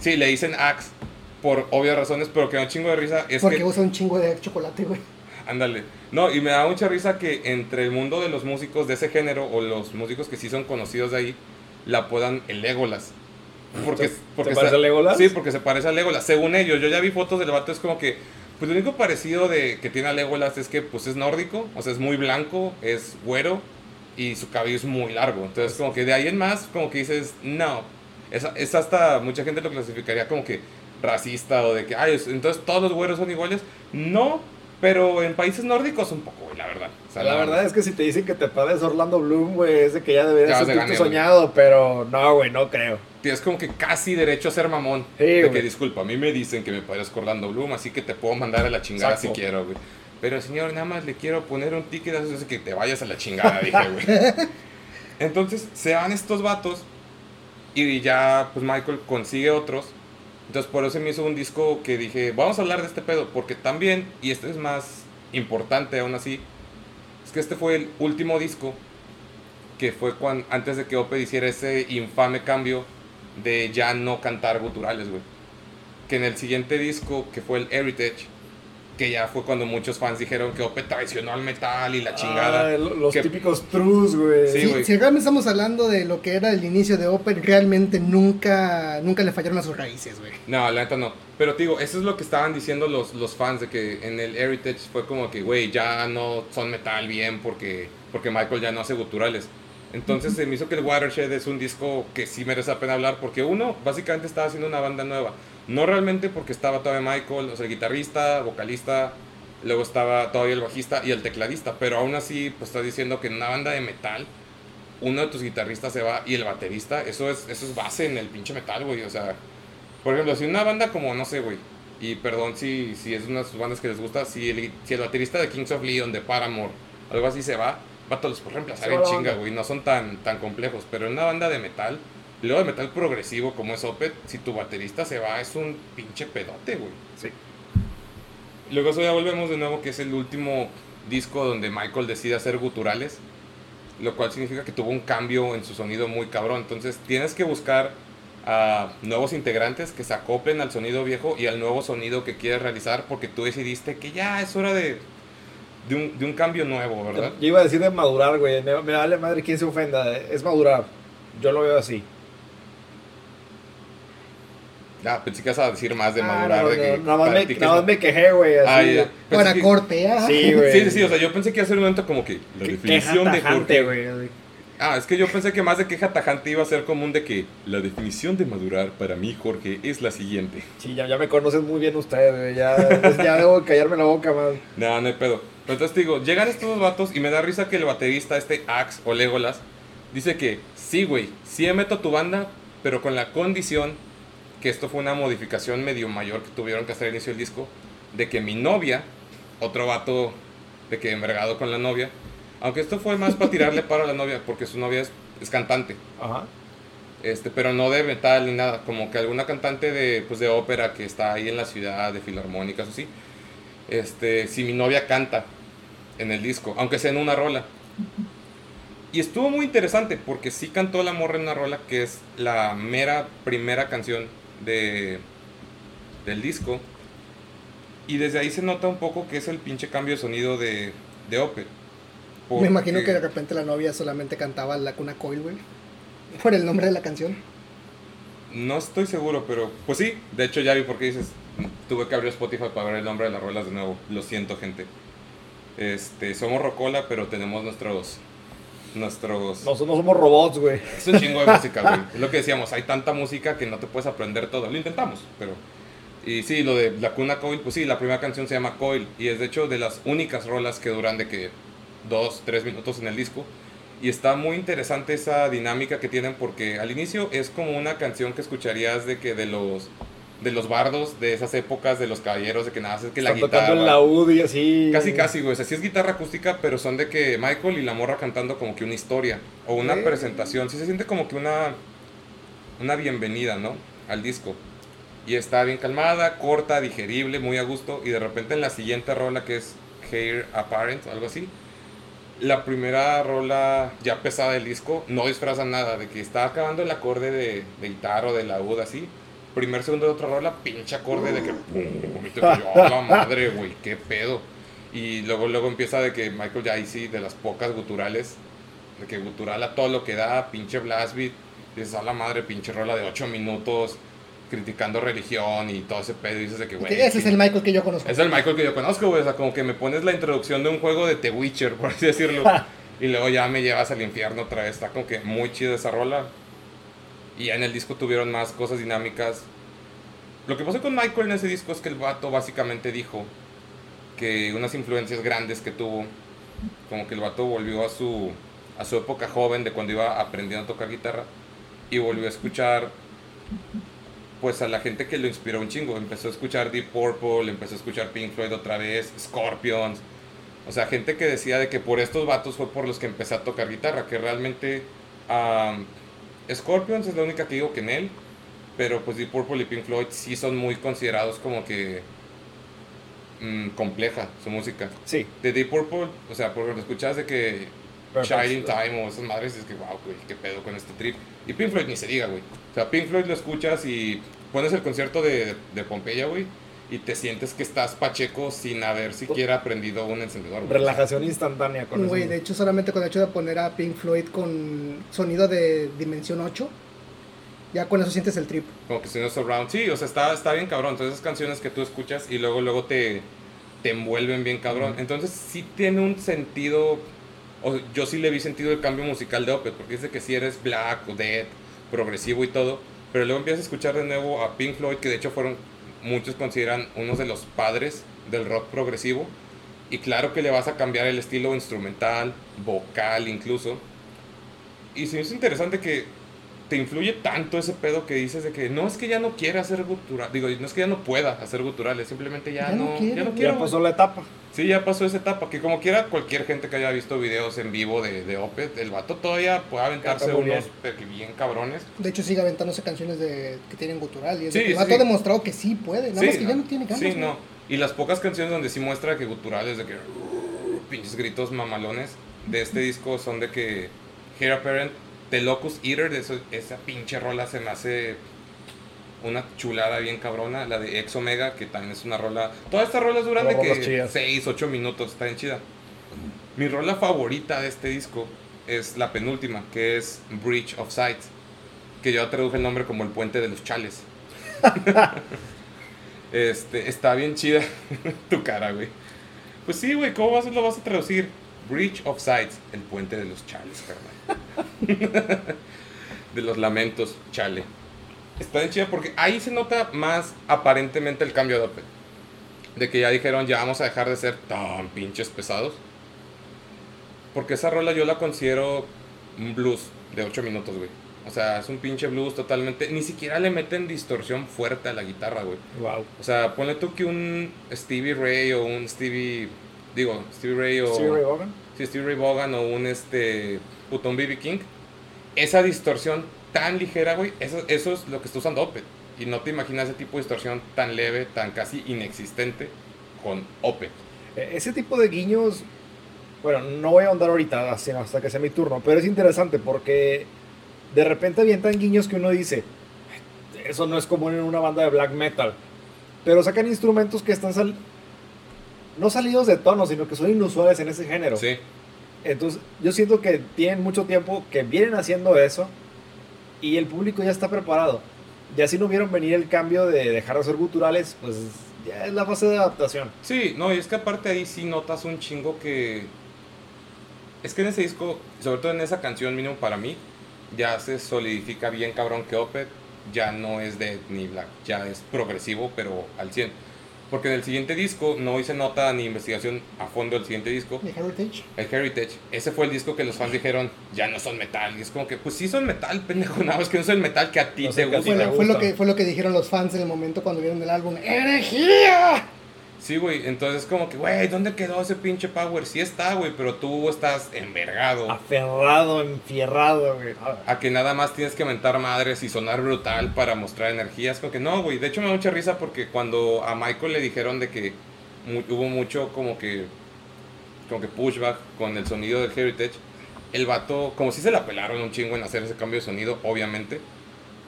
Sí, le dicen Axe por obvias razones, pero que da un chingo de risa. Es porque que, usa un chingo de chocolate, güey. ándale. No, y me da mucha risa que entre el mundo de los músicos de ese género o los músicos que sí son conocidos de ahí, la puedan el Legolas. Porque, ¿Te- porque te parece está- Legolas? Sí, porque se parece a Legolas. Según ellos, yo ya vi fotos del vato, es como que, pues lo único parecido de que tiene a Legolas es que pues es nórdico, o sea, es muy blanco, es güero y su cabello es muy largo. Entonces, como que de ahí en más, como que dices, no. Es, es hasta, mucha gente lo clasificaría como que racista o de que, ay, es- entonces todos los güeros son iguales. No, pero en países nórdicos un poco, güey, la verdad. O sea, La verdad es que si te dicen que te pareces Orlando Bloom, güey, es de que ya deberías güey. soñado, pero no, güey, no creo. Tienes como que casi derecho a ser mamón. Sí, de que disculpa, a mí me dicen que me parezco Orlando Bloom, así que te puedo mandar a la chingada Exacto. si quiero, güey. Pero señor, nada más le quiero poner un ticket, así que te vayas a la chingada, dije, güey. Entonces se van estos vatos y ya, pues Michael consigue otros. Entonces por eso me hizo un disco que dije, vamos a hablar de este pedo, porque también, y este es más importante aún así, es que este fue el último disco que fue cuando, antes de que Opeth hiciera ese infame cambio de ya no cantar guturales, güey. Que en el siguiente disco, que fue el Heritage, que ya fue cuando muchos fans dijeron que Opeth traicionó al metal y la chingada. Ah, lo- los Que- típicos trus, güey. Sí, Si, güey. si realmente estamos hablando de lo que era el inicio de Opeth, realmente nunca, nunca le fallaron a sus raíces, güey. No, la neta no. Pero te digo, eso es lo que estaban diciendo los, los fans de que en el Heritage fue como que, güey, ya no son metal bien porque, porque Michael ya no hace guturales. Entonces se me hizo que el Watershed es un disco que sí merece la pena hablar porque uno, básicamente estaba haciendo una banda nueva. No realmente porque estaba todavía Michael, o sea, el guitarrista, vocalista, luego estaba todavía el bajista y el tecladista, pero aún así, pues estás diciendo que en una banda de metal, uno de tus guitarristas se va y el baterista, eso es, eso es base en el pinche metal, güey, o sea... Por ejemplo, si una banda como, no sé, güey, y perdón si, si es una de sus bandas que les gusta, si el, si el baterista de Kings of Leon, de Paramore, algo así se va, vato, los puedes reemplazar en chinga, güey, no son tan, tan complejos, pero en una banda de metal, luego de metal progresivo como es Opeth, si tu baterista se va, es un pinche pedote, güey. Sí. Luego eso ya volvemos de nuevo, que es el último disco donde Michael decide hacer guturales, lo cual significa que tuvo un cambio en su sonido muy cabrón. Entonces tienes que buscar a nuevos integrantes que se acoplen al sonido viejo y al nuevo sonido que quieres realizar, porque tú decidiste que ya es hora de, de, un, de un cambio nuevo, ¿verdad? Yo iba a decir de madurar, güey. Me, me vale madre quien se ofenda. Es madurar. Yo lo veo así. Ah, pensé que ibas a decir más de Ah, madurar. no, de que nada más me, nada más me quejé, güey. Ah, Así. ya. Pensé Para que- corte, ah. Sí, güey. Sí, sí, sí, o sea, yo pensé que iba a ser un momento como que la definición queja de tajante, Jorge. güey. Ah, es que yo pensé que más de queja tajante iba a ser común de que la definición de madurar para mí, Jorge, es la siguiente. Sí, ya, ya me conocen muy bien ustedes, güey. Ya, ya debo callarme la boca más. No, no hay pedo. Entonces te digo, llegan estos dos vatos y me da risa que el baterista, este Axe o Legolas, dice que sí, güey, sí me meto a tu banda, pero con la condición que esto fue una modificación medio mayor que tuvieron que hacer al inicio del disco, de que mi novia, otro vato de que envergado con la novia, aunque esto fue más para tirarle para la novia, porque su novia es, es cantante. Ajá. Este, pero no de metal ni nada, como que alguna cantante de, pues, de ópera que está ahí en la ciudad, de filarmónicas o así. Este, si mi novia canta en el disco, aunque sea en una rola. Y estuvo muy interesante porque sí cantó la morra en una rola que es la mera primera canción de, del disco. Y desde ahí se nota un poco que es el pinche cambio de sonido de, de Opeth. Me imagino que de repente la novia solamente cantaba la cuna coil, güey. Por el nombre de la canción. No estoy seguro, pero pues sí. De hecho, ya vi por qué dices. Tuve que abrir Spotify para ver el nombre de las rolas de nuevo. Lo siento, gente. Este, somos Rocola, pero tenemos nuestros. Nuestros. No, no somos robots, güey. Es un chingo de música, güey. Es lo que decíamos. Hay tanta música que no te puedes aprender todo. Lo intentamos, pero. Y sí, lo de la cuna Coil, pues sí, la primera canción se llama Coil. Y es de hecho de las únicas rolas que duran de que dos, tres minutos en el disco. Y está muy interesante esa dinámica que tienen porque al inicio es como una canción que escucharías de que de los de los bardos de esas épocas de los caballeros de que nada, es que la Están tocando guitarra el laúd y así. Casi, casi, güey. O sea, sí es guitarra acústica, pero son de que Michael y la morra cantando como que una historia o una Ok. presentación. Sí se siente como que una, una bienvenida, ¿no? Al disco. Y está bien calmada, corta, digerible, muy a gusto. Y de repente en la siguiente rola, que es Hair Apparent, algo así. La primera rola ya pesada del disco no disfraza nada. De que está acabando el acorde de, de guitarra o de laúd así. Primer segundo de otra rola, pinche acorde de que. pum, y te cayó, "A la madre, güey, qué pedo. Y luego, luego empieza de que Michael ya sí, de las pocas guturales, de que gutural a todo lo que da, pinche blast beat. Dices, a la madre, pinche rola de 8 minutos, criticando religión y todo ese pedo. Y dices de que, güey. Ese es el Michael que yo conozco. es el Michael que yo conozco, güey. O sea, como que me pones la introducción de un juego de The Witcher, por así decirlo. y luego ya me llevas al infierno otra vez. Está como que muy chida esa rola. Y ya en el disco tuvieron más cosas dinámicas. Lo que pasó con Michael en ese disco es que el vato básicamente dijo que unas influencias grandes que tuvo, como que el vato volvió a su, a su época joven de cuando iba aprendiendo a tocar guitarra y volvió a escuchar pues a la gente que lo inspiró un chingo. Empezó a escuchar Deep Purple, empezó a escuchar Pink Floyd otra vez, Scorpions. O sea, gente que decía de que por estos vatos fue por los que empecé a tocar guitarra, que realmente am, Scorpions es la única que digo que en él, pero pues Deep Purple y Pink Floyd sí son muy considerados como que mm, compleja su música. Sí. De Deep Purple, o sea, por lo escuchas de que. Shining Time o esas madres, es que wow, güey, qué pedo con este trip. Y Pink Floyd ni se diga, güey. O sea, Pink Floyd lo escuchas y pones el concierto de, de Pompeya, güey, y te sientes que estás pacheco sin haber siquiera aprendido un encendedor. güey. Relajación instantánea con Güey, eso. de hecho, solamente con el hecho de poner a Pink Floyd con sonido de dimensión 8, ya con eso sientes el trip. Como que suena surround. Sí, o sea, está, está bien cabrón. Entonces, esas canciones que tú escuchas y luego, luego te, te envuelven bien cabrón. Entonces, sí tiene un sentido. O yo sí le vi sentido el cambio musical de Opeth, porque dice que si eres black o dead, progresivo y todo. Pero luego empiezas a escuchar de nuevo a Pink Floyd, que de hecho fueron, muchos consideran unos de los padres del rock progresivo. Y claro que le vas a cambiar el estilo instrumental, vocal incluso. Y sí es interesante que te influye tanto ese pedo que dices de que no es que ya no quiera hacer gutural, digo, no es que ya no pueda hacer guturales, simplemente ya, Ya no no, quiere, ya no ya quiero. Ya pasó la etapa. Sí, ya pasó esa etapa, que como quiera cualquier gente que haya visto videos en vivo de, de Opeth, el vato todavía puede aventarse unos bien cabrones. De hecho, sigue aventándose canciones de, que tienen gutural. Y es Sí, de que el vato sí. ha demostrado que sí puede, nada Sí, más que ya no tiene ganas. Sí, no. Y las pocas canciones donde sí muestra que guturales de que uh, pinches gritos mamalones de este disco son de que Hair Apparent, The Locust Eater, eso, esa pinche rola se me hace una chulada bien cabrona, la de Ex Omega, que también es una rola. Todas estas rolas duran de que chidas. 6, 8 minutos, está bien chida. Mi rola favorita de este disco es la penúltima, que es Bridge of Sight, que yo traduje el nombre como el puente de los chales. este, está bien chida tu cara, güey. Pues sí, güey, ¿cómo vas, lo vas a traducir? Bridge of Sights, el puente de los chales, carnal. de los lamentos, chale. Está bien chida porque ahí se nota más aparentemente el cambio de Opeth. De que ya dijeron, ya vamos a dejar de ser tan pinches pesados. Porque esa rola yo la considero un blues de 8 minutos, güey. O sea, es un pinche blues totalmente. Ni siquiera le meten distorsión fuerte a la guitarra, güey. Wow. O sea, ponle tú que un Stevie Ray o un Stevie. Digo, Stevie Ray o. Stevie Ray Vaughan. Sí, Stevie Ray Vaughan o un este. Putón BB King. Esa distorsión tan ligera, güey. Eso, eso es lo que está usando Opeth. Y no te imaginas ese tipo de distorsión tan leve, tan casi inexistente con Opeth. Eh, Ese tipo de guiños, bueno, no voy a ahondar ahorita hasta que sea mi turno, pero es interesante porque de repente avientan guiños que uno dice, eso no es común en una banda de black metal, pero sacan instrumentos que están sal no salidos de tono, sino que son inusuales en ese género. Sí. Entonces, yo siento que tienen mucho tiempo que vienen haciendo eso y el público ya está preparado. Ya si no vieron venir el cambio de dejar de ser guturales, pues ya es la fase de adaptación. Sí, no, y es que aparte ahí sí notas un chingo que. Es que en ese disco, sobre todo en esa canción, mínimo para mí, ya se solidifica bien cabrón que Opeth ya no es de ni black, ya es progresivo, pero al 100. Porque en el siguiente disco no hice nota ni investigación a fondo del siguiente disco. De Heritage. El Heritage, ese fue el disco que los fans dijeron, ya no son metal. Y es como que, pues sí son metal, pendejo, nada más que no son el metal que a ti No te gusta. Fue, fue lo que, fue lo que dijeron los fans en el momento cuando vieron el álbum. ¡Herejía! Sí, güey, entonces como que, güey, ¿dónde quedó ese pinche power? Sí está, güey, pero tú estás envergado. Aferrado, enfierrado, güey. A que nada más tienes que mentar madres y sonar brutal para mostrar energías. Como que no, güey. De hecho me da mucha risa porque cuando a Michael le dijeron de que hubo mucho como que como que pushback con el sonido del Heritage, el vato, como si se la pelaron un chingo en hacer ese cambio de sonido, obviamente.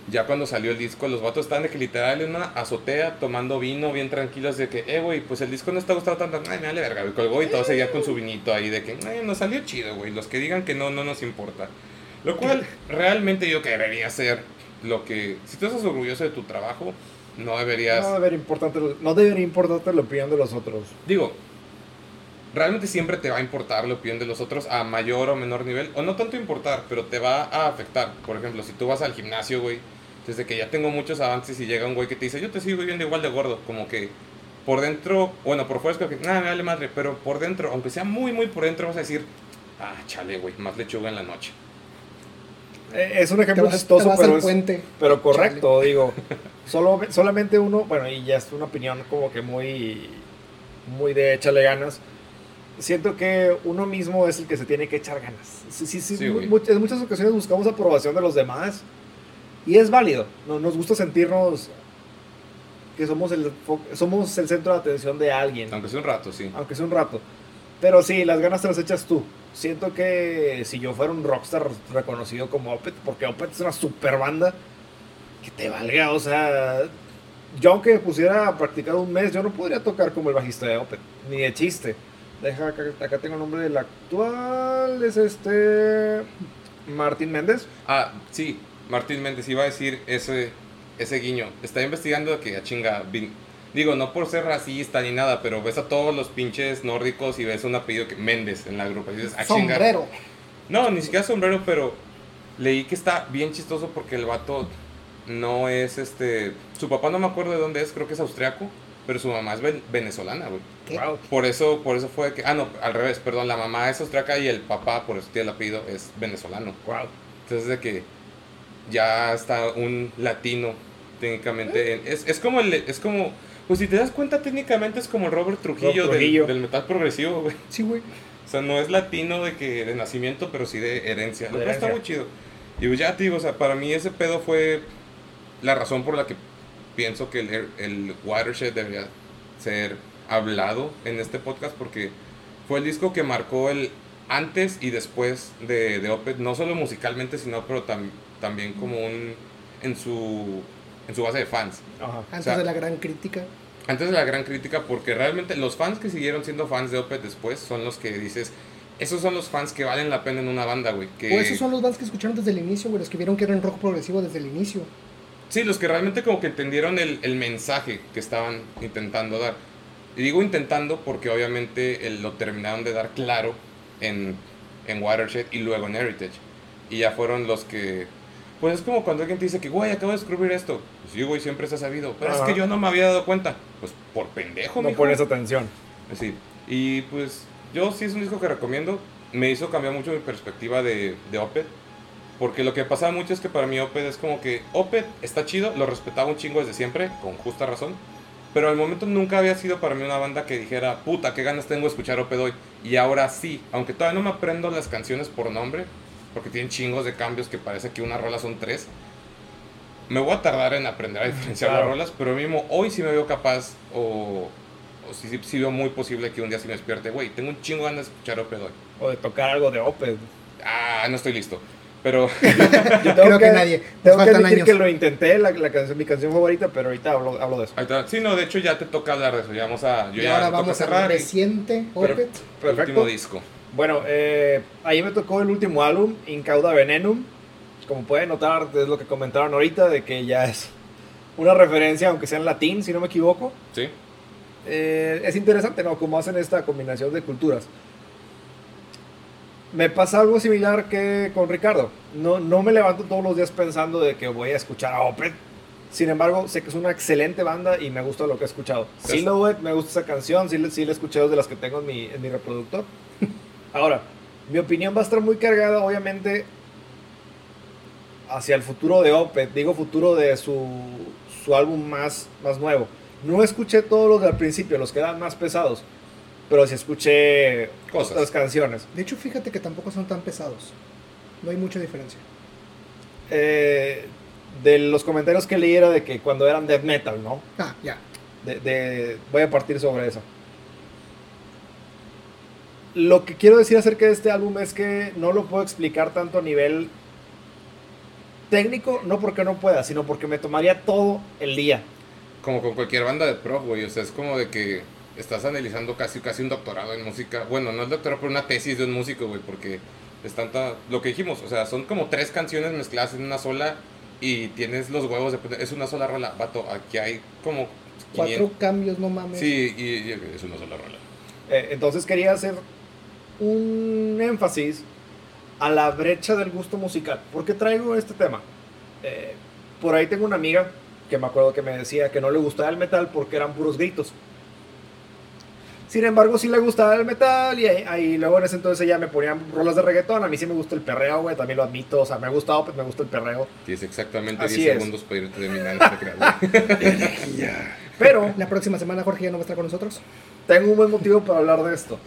Ya cuando salió el disco, los vatos estaban de que literal en una azotea tomando vino bien tranquilos de que, eh, güey, pues el disco no está gustando tanto, ay, me vale verga, güey, colgó y todos seguían con su vinito ahí de que, eh, nos salió chido, güey, los que digan que no, no nos importa. Lo cual realmente yo que debería ser lo que, si tú estás orgulloso de tu trabajo, no deberías... No debería, importante, no debería importarte la opinión de los otros. Digo, realmente siempre te va a importar la opinión de los otros a mayor o menor nivel, o no tanto importar, pero te va a afectar. Por ejemplo, si tú vas al gimnasio, güey, desde que ya tengo muchos avances y llega un güey que te dice, yo te sigo viendo igual de gordo, como que por dentro, bueno, por fuera es como que, nada, me vale madre, pero por dentro, aunque sea muy, muy por dentro, vas a decir, ah, chale, güey, más lechuga en la noche. Eh, Es un ejemplo chistoso, pero, es- pero correcto, digo. Solo, solamente uno, bueno, y ya es una opinión como que muy, muy de échale ganas. Siento que uno mismo es el que se tiene que echar ganas. Sí, sí, sí, Sí, mu- güey. mu- en muchas ocasiones buscamos aprobación de los demás y es válido. No, nos gusta sentirnos que somos el, somos el centro de atención de alguien Aunque sea un rato, sí. aunque sea un rato. Pero sí, las ganas te las echas tú. Siento que si yo fuera un rockstar reconocido como Opeth, porque Opeth es una super banda, que te valga, o sea, yo aunque me pusiera a practicar un mes, yo no podría tocar como el bajista de Opeth, ni de chiste. Deja, acá, acá tengo el nombre del actual, es este... Martín Méndez. Ah, sí, Martín Méndez iba a decir ese, ese guiño. Está investigando que a chinga. vin- Digo, no por ser racista ni nada, pero ves a todos los pinches nórdicos y ves un apellido que Méndez en la grupa. Y dices, a chinga. Sombrero. No, ni siquiera sombrero, pero leí que está bien chistoso porque el vato no es este. Su papá no me acuerdo de dónde es, creo que es austriaco, pero su mamá es ven- venezolana, güey. Wow. Por eso, por eso fue que. Ah, no, al revés, perdón, la mamá es austriaca y el papá, por eso tiene el apellido, es venezolano. Wow. Entonces de que ya está un latino técnicamente. en- es, es como el, es como, pues si te das cuenta técnicamente es como el Robert Trujillo, del- Trujillo. Del, metal progresivo, güey. Sí, güey. O sea, no es latino de que de nacimiento, pero sí de herencia. Lo está muy chido. Y pues ya te digo, o sea, para mí ese pedo fue la razón por la que pienso que el, el Watershed debería ser hablado en este podcast porque fue el disco que marcó el antes y después de, de Opeth, no solo musicalmente, sino pero tam- también como un en su en su base de fans. Ajá. Antes O sea, de la gran crítica. Antes de la gran crítica, porque realmente los fans que siguieron siendo fans de Opeth después son los que dices, esos son los fans que valen la pena en una banda, güey. Que... O esos son los bands que escucharon desde el inicio, güey, los que vieron que eran rock progresivo desde el inicio. Sí, los que realmente como que entendieron el, el mensaje que estaban intentando dar. Y digo intentando porque obviamente el- lo terminaron de dar claro en, en Watershed y luego en Heritage. Y ya fueron los que... Pues es como cuando alguien te dice que, güey, acabo de descubrir esto. Pues sí, güey, siempre se ha sabido. Pero Ajá. es que yo no me había dado cuenta. Pues por pendejo, No mijo. pones atención. Sí, y pues yo sí es un disco que recomiendo. Me hizo cambiar mucho mi perspectiva de, de Opeth. Porque lo que pasaba mucho es que para mí Opeth es como que Opeth está chido, lo respetaba un chingo desde siempre, con justa razón. Pero al momento nunca había sido para mí una banda que dijera, puta, qué ganas tengo de escuchar Opeth hoy. Y ahora sí, aunque todavía no me aprendo las canciones por nombre, porque tienen chingos de cambios que parece que una rola son tres. Me voy a tardar en aprender a diferenciar Claro. las rolas, pero mismo hoy sí me veo capaz o, o sí, sí, sí veo muy posible que un día sí me despierte, güey, tengo un chingo de ganas de escuchar Opeth hoy. O de tocar algo de Opeth. Ah, no estoy listo. Pero Yo Creo que nadie. Nos Tengo que admitir años. que lo intenté, la, la canción, mi canción favorita, pero ahorita hablo, hablo de eso. ahí está. Sí, no, de hecho ya te toca hablar de eso. Ya vamos a. Yo y ya ahora vamos al cerrar y- reciente Pero- Opeth. el último Perfecto. disco. Bueno, eh, ahí me tocó el último álbum, Incauda Venenum. Como pueden notar, es lo que comentaron ahorita, de que ya es una referencia, aunque sea en latín, si no me equivoco. Sí. Eh, es interesante, ¿no? Cómo hacen esta combinación de culturas. Me pasa algo similar que con Ricardo. No, no me levanto todos los días pensando de que voy a escuchar a Opeth. Sin embargo, sé que es una excelente banda y me gusta lo que he escuchado. Sí. Silhouette, me gusta esa canción, sí, sí la he escuchado de las que tengo en mi, en mi reproductor. Ahora, mi opinión va a estar muy cargada, obviamente, hacia el futuro de Opeth. Digo futuro de su, su álbum más, más nuevo. No escuché todos los del principio, los que eran más pesados. Pero sí escuché Cosas. otras canciones. De hecho, fíjate que tampoco son tan pesados. No hay mucha diferencia. Eh, de los comentarios que leí era de que cuando eran death metal, ¿no? Ah, ya. De, de- voy a partir sobre eso. Lo que quiero decir acerca de este álbum es que no lo puedo explicar tanto a nivel técnico, no porque no pueda, sino porque me tomaría todo el día. Como con cualquier banda de pro, güey. O sea, es como de que estás analizando casi, casi un doctorado en música. Bueno, no el doctorado, pero una tesis de un músico, güey. Porque es tanta. Lo que dijimos, o sea, son como tres canciones mezcladas en una sola. Y tienes los huevos de. Es una sola rola. Vato, aquí hay como. Cuatro 500. cambios, no mames. Sí, y, y es una sola rola. Eh, entonces quería hacer un énfasis a la brecha del gusto musical. ¿Por qué traigo este tema? Eh, por ahí tengo una amiga que me acuerdo que me decía que no le gustaba el metal porque eran puros gritos. Sin embargo, sí le gustaba el metal y ahí, ahí luego en ese entonces ella me ponía rolas de reggaetón. A mí sí me gusta el perreo, güey, también lo admito. O sea, me ha gustado, pues me gusta el perreo. Tienes exactamente Así 10 es. segundos para irte de mi nada, no te creas, güey. Pero La próxima semana Jorge ya no va a estar con nosotros. tengo un buen motivo para hablar de esto.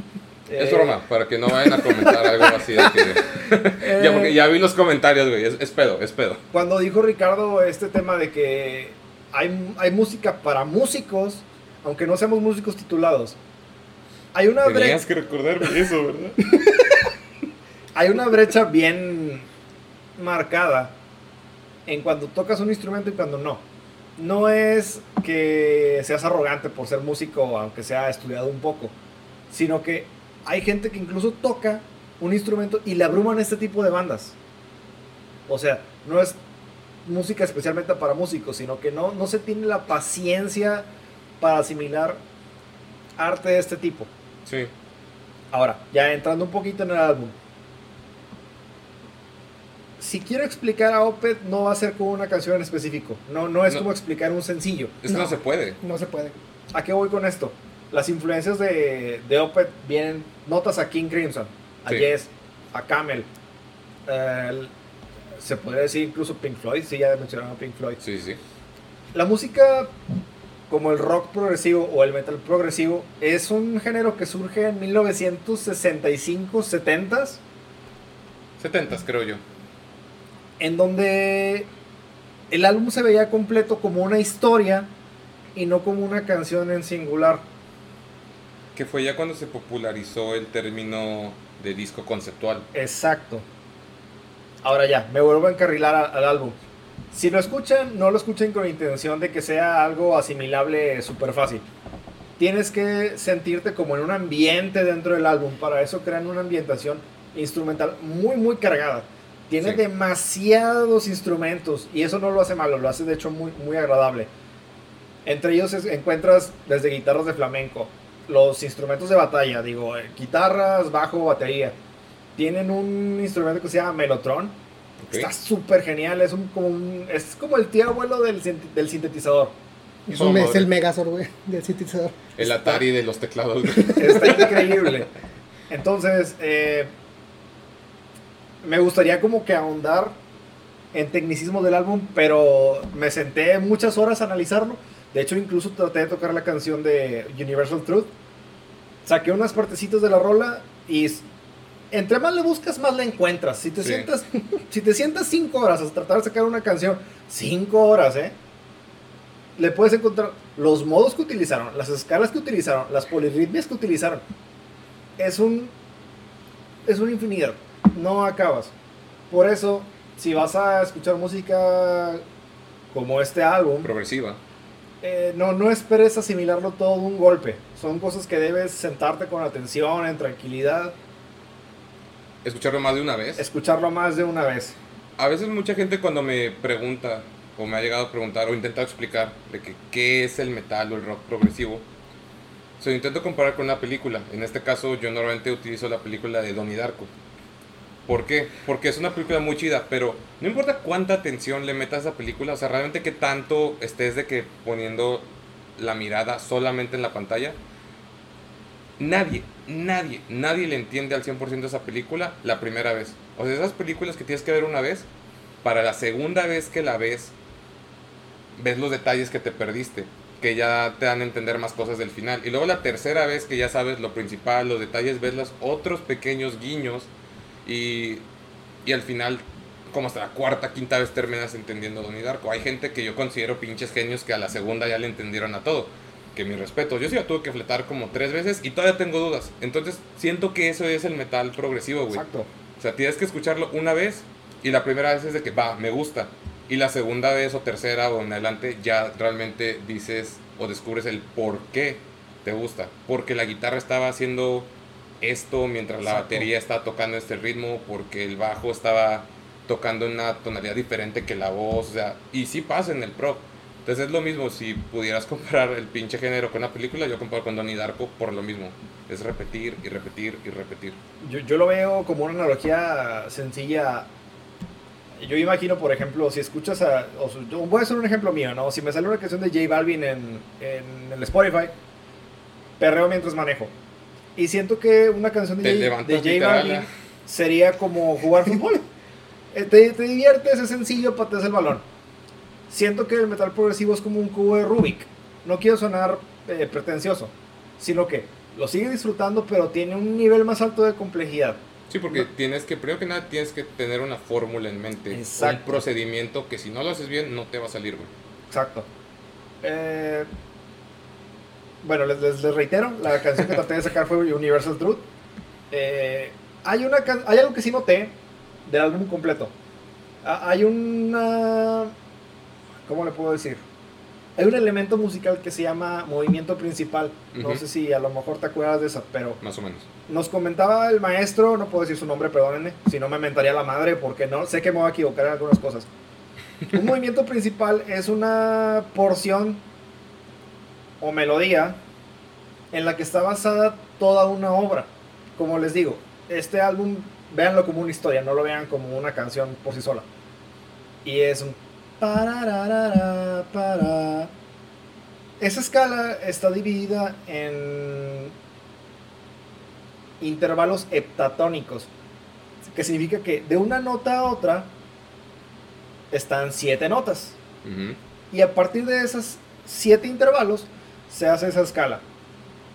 Es Eh, broma, para que no vayan a comentar algo así de que. ya, porque ya vi los comentarios, güey. Es, es pedo, es pedo. cuando dijo Ricardo este tema de que hay, hay música para músicos, aunque no seamos músicos titulados, hay una, bre- Tenías que recordarme eso, ¿verdad? hay una brecha bien marcada en cuando tocas un instrumento y cuando no. No es que seas arrogante por ser músico, aunque sea estudiado un poco, sino que hay gente que incluso toca un instrumento y le abruman este tipo de bandas. O sea, no es música especialmente para músicos, sino que no, no se tiene la paciencia para asimilar arte de este tipo. Sí. Ahora, ya entrando un poquito en el álbum. Si quiero explicar a Opeth, no va a ser con una canción en específico. No, no es No. como explicar un sencillo. Es que no. No. se puede. No se puede. ¿A qué voy con esto? Las influencias de, de Opeth vienen, notas a King Crimson, a Sí. Yes, a Camel. eh, se podría decir incluso Pink Floyd, sí, ya mencionaron a Pink Floyd. Sí, sí. La música, como el rock progresivo o el metal progresivo, es un género que surge en 1965, 70s, 70 creo yo. en donde el álbum se veía completo como una historia y no como una canción en singular. Que fue ya cuando se popularizó el término de disco conceptual. Exacto. Ahora ya, me vuelvo a encarrilar a- al álbum. Si lo escuchan, no lo escuchen con la intención de que sea algo asimilable súper fácil. tienes que sentirte como en un ambiente dentro del álbum. Para eso crean una ambientación instrumental muy, muy cargada. Tiene Sí. demasiados instrumentos y eso no lo hace malo, lo hace de hecho muy, muy agradable. Entre ellos encuentras desde guitarras de flamenco, los instrumentos de batalla, digo, eh, guitarras, bajo, batería. Tienen un instrumento que se llama Melotron. Está súper genial, es, un, como un- es como el tío abuelo del, del sintetizador. Es, un- es madre. el Megazord, güey, del sintetizador. El Atari de los teclados. Está increíble. Entonces, eh, me gustaría como que ahondar en tecnicismo del álbum, pero me senté muchas horas a analizarlo. De hecho, incluso traté de tocar la canción de Universal Truth. Saqué unas partecitas de la rola y entre más le buscas, más la encuentras. Si te Sí. sientas, si te sientas cinco horas a tratar de sacar una canción, cinco horas, ¿eh? Le puedes encontrar los modos que utilizaron, las escalas que utilizaron, las polirritmias que utilizaron. Es un es un infinidad. No acabas. Por eso, si vas a escuchar música como este álbum, Progresiva. Eh, no, no esperes asimilarlo todo de un golpe. Son cosas que debes sentarte con atención, en tranquilidad, Escucharlo más de una vez. escucharlo más de una vez. A veces mucha gente cuando me pregunta o me ha llegado a preguntar o intentado explicar de que qué es el metal o el rock progresivo, se lo intento comparar con una película. En este caso yo normalmente utilizo la película de Donnie Darko. ¿Por qué? Porque es una película muy chida, pero no importa cuánta atención le metas a esa película, o sea, realmente que tanto estés de que poniendo la mirada solamente en la pantalla, nadie, nadie, nadie le entiende al 100% esa película la primera vez. O sea, esas películas que tienes que ver una vez, para la segunda vez que la ves, ves los detalles que te perdiste, que ya te dan a entender más cosas del final. Y luego la tercera vez que ya sabes lo principal, los detalles, ves los otros pequeños guiños y, y al final, como hasta la cuarta, quinta vez terminas entendiendo Donnie Darko. Hay gente que yo considero pinches genios que a la segunda ya le entendieron a todo. Que mi respeto, yo sí la tuve que fletar como tres veces y todavía tengo dudas. Entonces siento que eso es el metal progresivo, güey. Exacto. O sea, tienes que escucharlo una vez y la primera vez es de que va, me gusta. Y la segunda vez o tercera o en adelante ya realmente dices o descubres el por qué te gusta. Porque la guitarra estaba haciendo esto mientras la batería estaba tocando este ritmo, porque el bajo estaba tocando una tonalidad diferente que la voz, o sea, y sí pasa en el prog. Entonces es lo mismo, si pudieras comparar el pinche género con una película, yo comparo con Donnie Darko por lo mismo. Es repetir y repetir y repetir. Yo, yo lo veo como una analogía sencilla. Yo imagino, por ejemplo, si escuchas a. O su- yo voy a hacer un ejemplo mío, ¿no? Si me sale una canción de J Balvin en, en el Spotify, perreo mientras manejo. Y siento que una canción de J, de J Balvin ¿eh? sería como jugar fútbol. Eh, te, te diviertes, es sencillo, pateas el balón. Siento que el metal progresivo es como un cubo de Rubik. No quiero sonar eh, pretencioso, sino que lo sigue disfrutando, pero tiene un nivel más alto de complejidad. Sí, porque tienes que, primero que nada, tienes que tener una fórmula en mente. Exacto. Un procedimiento que si no lo haces bien, no te va a salir, güey. Exacto. Eh, bueno, les, les- les reitero, la canción que traté de sacar fue Universal Truth. Eh, hay, una, hay algo que sí noté del álbum completo. Hay una... ¿Cómo le puedo decir? Hay un elemento musical que se llama movimiento principal. No Ujú. sé si a lo mejor te acuerdas de esa, pero Más o menos. nos comentaba el maestro, no puedo decir su nombre, perdónenme, si no me mentaría la madre porque no sé que me voy a equivocar en algunas cosas. Un movimiento principal es una porción o melodía en la que está basada toda una obra. Como les digo, este álbum véanlo como una historia, no lo vean como una canción por sí sola. Y es un para. Esa escala está dividida en intervalos heptatónicos, que significa que de una nota a otra están siete notas. Y a partir de esos siete intervalos se hace esa escala.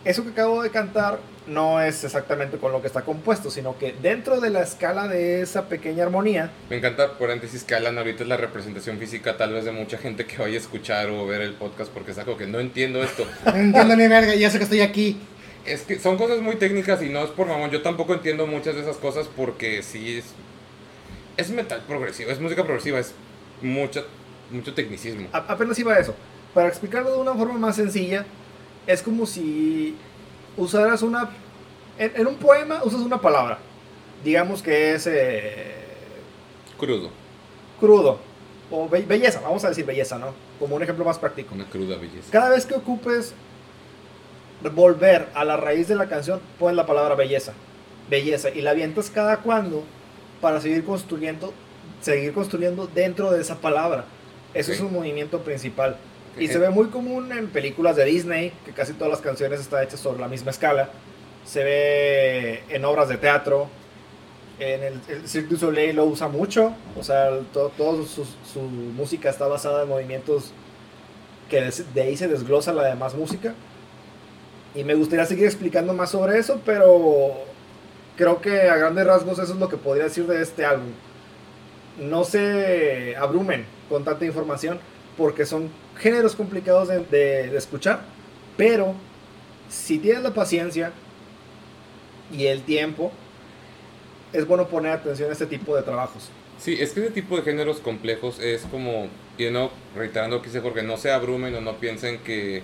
Eso que acabo de cantar no es exactamente con lo que está compuesto, sino que dentro de la escala de esa pequeña armonía, Me encanta, paréntesis, que Alan ahorita es la representación física tal vez de mucha gente que vaya a escuchar o ver el podcast porque está como que no entiendo esto. No entiendo ni verga, ya sé que estoy aquí. Es que son cosas muy técnicas y no es por mamón. Yo tampoco entiendo muchas de esas cosas porque sí es. Es metal progresivo, es música progresiva, es mucho, mucho tecnicismo. a- apenas iba a eso. Para explicarlo de una forma más sencilla, es como si usaras una... En, en un poema usas una palabra. Digamos que es eh, Crudo. crudo. O be- belleza, vamos a decir belleza, ¿no? Como un ejemplo más práctico. Una cruda belleza. Cada vez que ocupes volver a la raíz de la canción, pones la palabra belleza. Belleza. Y la avientas cada cuando para seguir construyendo, seguir construyendo dentro de esa palabra. Eso es un movimiento principal. Y se ve muy común en películas de Disney, que casi todas las canciones están hechas sobre la misma escala. Se ve en obras de teatro. En el, el Cirque du Soleil lo usa mucho. O sea, el- todo, su, su música está basada en movimientos que de ahí se desglosa la demás música. Y me gustaría seguir explicando más sobre eso, pero creo que a grandes rasgos eso es lo que podría decir de este álbum. No se abrumen con tanta información porque son géneros complicados de, escuchar, pero si tienes la paciencia y el tiempo, es bueno poner atención a este tipo de trabajos. Sí, es que ese tipo de géneros complejos es como, y no, reiterando lo que dice Jorge, no se abrumen o no piensen que,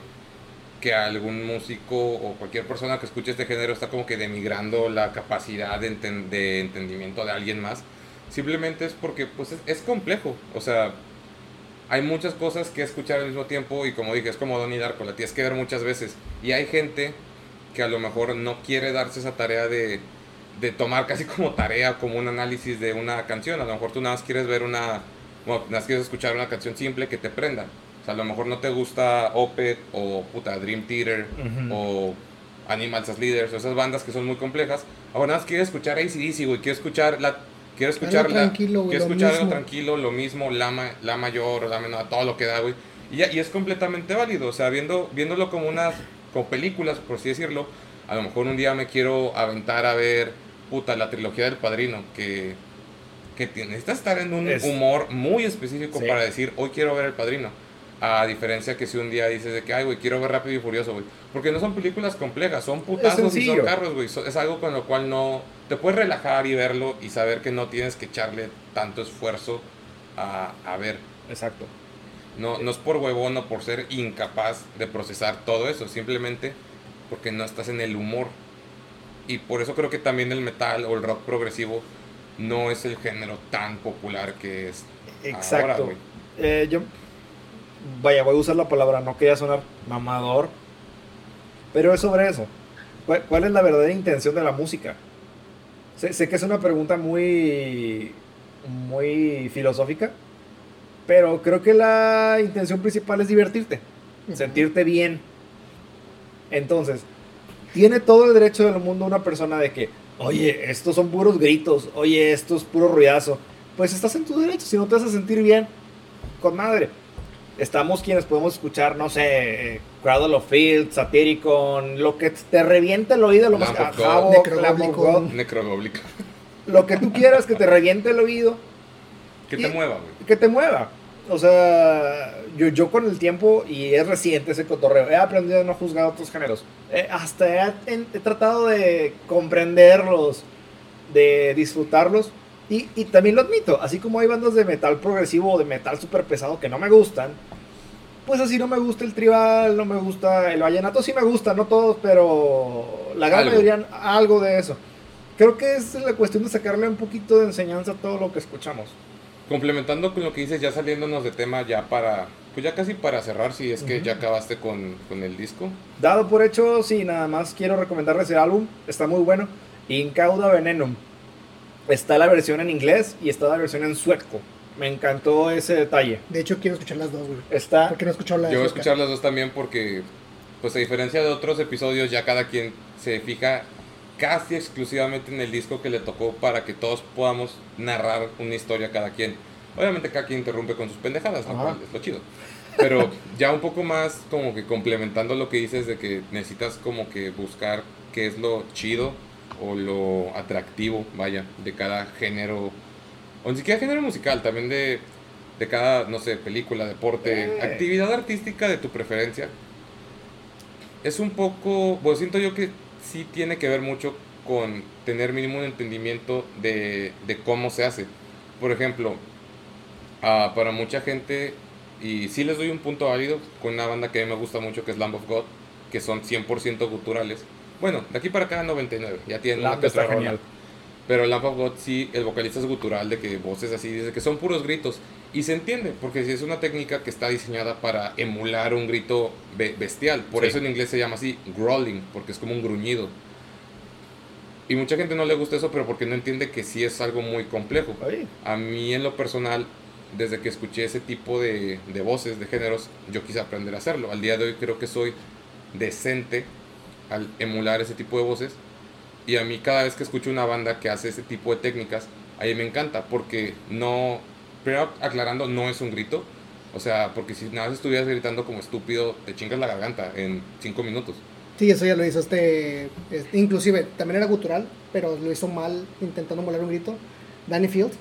que algún músico o cualquier persona que escuche este género está como que demigrando la capacidad de, de entendimiento de alguien más. Simplemente es porque pues es, es complejo, o sea, hay muchas cosas que escuchar al mismo tiempo y como dije, es como Donnie Darko, la tienes que ver muchas veces. Y hay gente que a lo mejor no quiere darse esa tarea de, de tomar casi como tarea, como un análisis de una canción. A lo mejor tú nada más quieres ver una, bueno, nada más quieres escuchar una canción simple que te prenda. O sea, a lo mejor no te gusta Opeth o puta Dream Theater o Animals as Leaders o esas bandas que son muy complejas. Ahora nada más quieres escuchar ACDC, güey, quiero escuchar la... Quiero escuchar, la, tranquilo, güey, quiero lo escuchar algo mismo. tranquilo, lo mismo, la, ma- la mayor, la menor, todo lo que da, güey. Y, ya- y es completamente válido, o sea, viendo, viéndolo como unas como películas, por así decirlo, a lo mejor un día me quiero aventar a ver, puta, la trilogía del padrino, que, que necesitas estar en un Es- humor muy específico Sí. para decir, hoy quiero ver el padrino. A diferencia que si un día dices de que, ay, güey, quiero ver Rápido y Furioso, güey. Porque no son películas complejas, son putazos y son carros, güey. So- Es algo con lo cual no... Te puedes relajar y verlo y saber que no tienes que echarle tanto esfuerzo a, a ver. Exacto. No, no es por huevón o por ser incapaz de procesar todo eso, simplemente porque no estás en el humor. Y por eso creo que también el metal o el rock progresivo no es el género tan popular que es Exacto. ahora, güey. Eh, yo, vaya, voy a usar la palabra, no quería sonar mamador, pero es sobre eso. ¿Cuál, es la verdadera intención de la música? Sé, sé que es una pregunta muy, muy filosófica, pero creo que la intención principal es divertirte, sentirte bien. Entonces, tiene todo el derecho del mundo una persona de que, oye, estos son puros gritos, oye, esto es puro ruidazo. Pues estás en tu derecho, si no te vas a sentir bien, con madre. Estamos quienes podemos escuchar, no sé, Cradle of Field, Satyricon, lo que te reviente el oído, lo más lo que tú quieras que te reviente el oído, Que te mueva, güey. que te mueva. O sea, yo, yo con el tiempo, y es reciente ese cotorreo, he aprendido a no juzgar otros géneros. Eh, hasta he, he- he tratado de comprenderlos, de disfrutarlos. Y, y también lo admito, así como hay bandas de metal progresivo o de metal súper pesado que no me gustan, pues así no me gusta el tribal, no me gusta el vallenato, sí me gusta, no todos, pero la gran Algo. mayoría algo de eso. Creo que es la cuestión de sacarle un poquito de enseñanza a todo lo que escuchamos. Complementando con lo que dices, ya saliéndonos de tema, ya para. Pues ya casi para cerrar, si es que ya acabaste con, con el disco. Dado por hecho, sí, nada más quiero recomendarles el álbum, está muy bueno. Incauda Venenum. Está la versión en inglés y está la versión en sueco. Me encantó ese detalle. De hecho, quiero escuchar las dos, güey. Está Porque no he escuchado la Yo voy a escuchar las dos también porque, pues a diferencia de otros episodios, ya cada quien se fija casi exclusivamente en el disco que le tocó para que todos podamos narrar una historia cada quien. Obviamente cada quien interrumpe con sus pendejadas, lo cual es lo chido. Pero ya un poco más como que complementando lo que dices de que necesitas como que buscar qué es lo chido o lo atractivo, vaya, de cada género, o ni siquiera género musical, también de, de cada, no sé, película, deporte, Eh. actividad artística de tu preferencia. Es un poco, pues siento yo que sí tiene que ver mucho con tener mínimo un entendimiento de, de cómo se hace. Por ejemplo, ah, para mucha gente, y sí les doy un punto válido con una banda que a mí me gusta mucho, que es Lamb of God, que son 100% guturales. Bueno, de aquí para acá 99, ya Lamb que está genial. Pero Lamp of God sí, el vocalista es gutural, de que voces así, dice que son puros gritos. Y se entiende, porque sí es una técnica que está diseñada para emular un grito be- bestial. Por Sí. eso en inglés se llama así, growling, porque es como un gruñido. Y mucha gente no le gusta eso, pero porque no entiende que sí es algo muy complejo. Oye, A mí en lo personal, desde que escuché ese tipo de, de voces, de géneros, yo quise aprender a hacerlo. Al día de hoy creo que soy decente al emular ese tipo de voces. Y a mí cada vez que escucho una banda que hace ese tipo de técnicas, a mí me encanta porque no, primero aclarando, no es un grito. O sea, porque si nada más estuvieras gritando como estúpido, te chingas la garganta en cinco minutos. Sí, eso ya lo hizo este, este- inclusive también era gutural, pero lo hizo mal intentando molar un grito. Danny Field,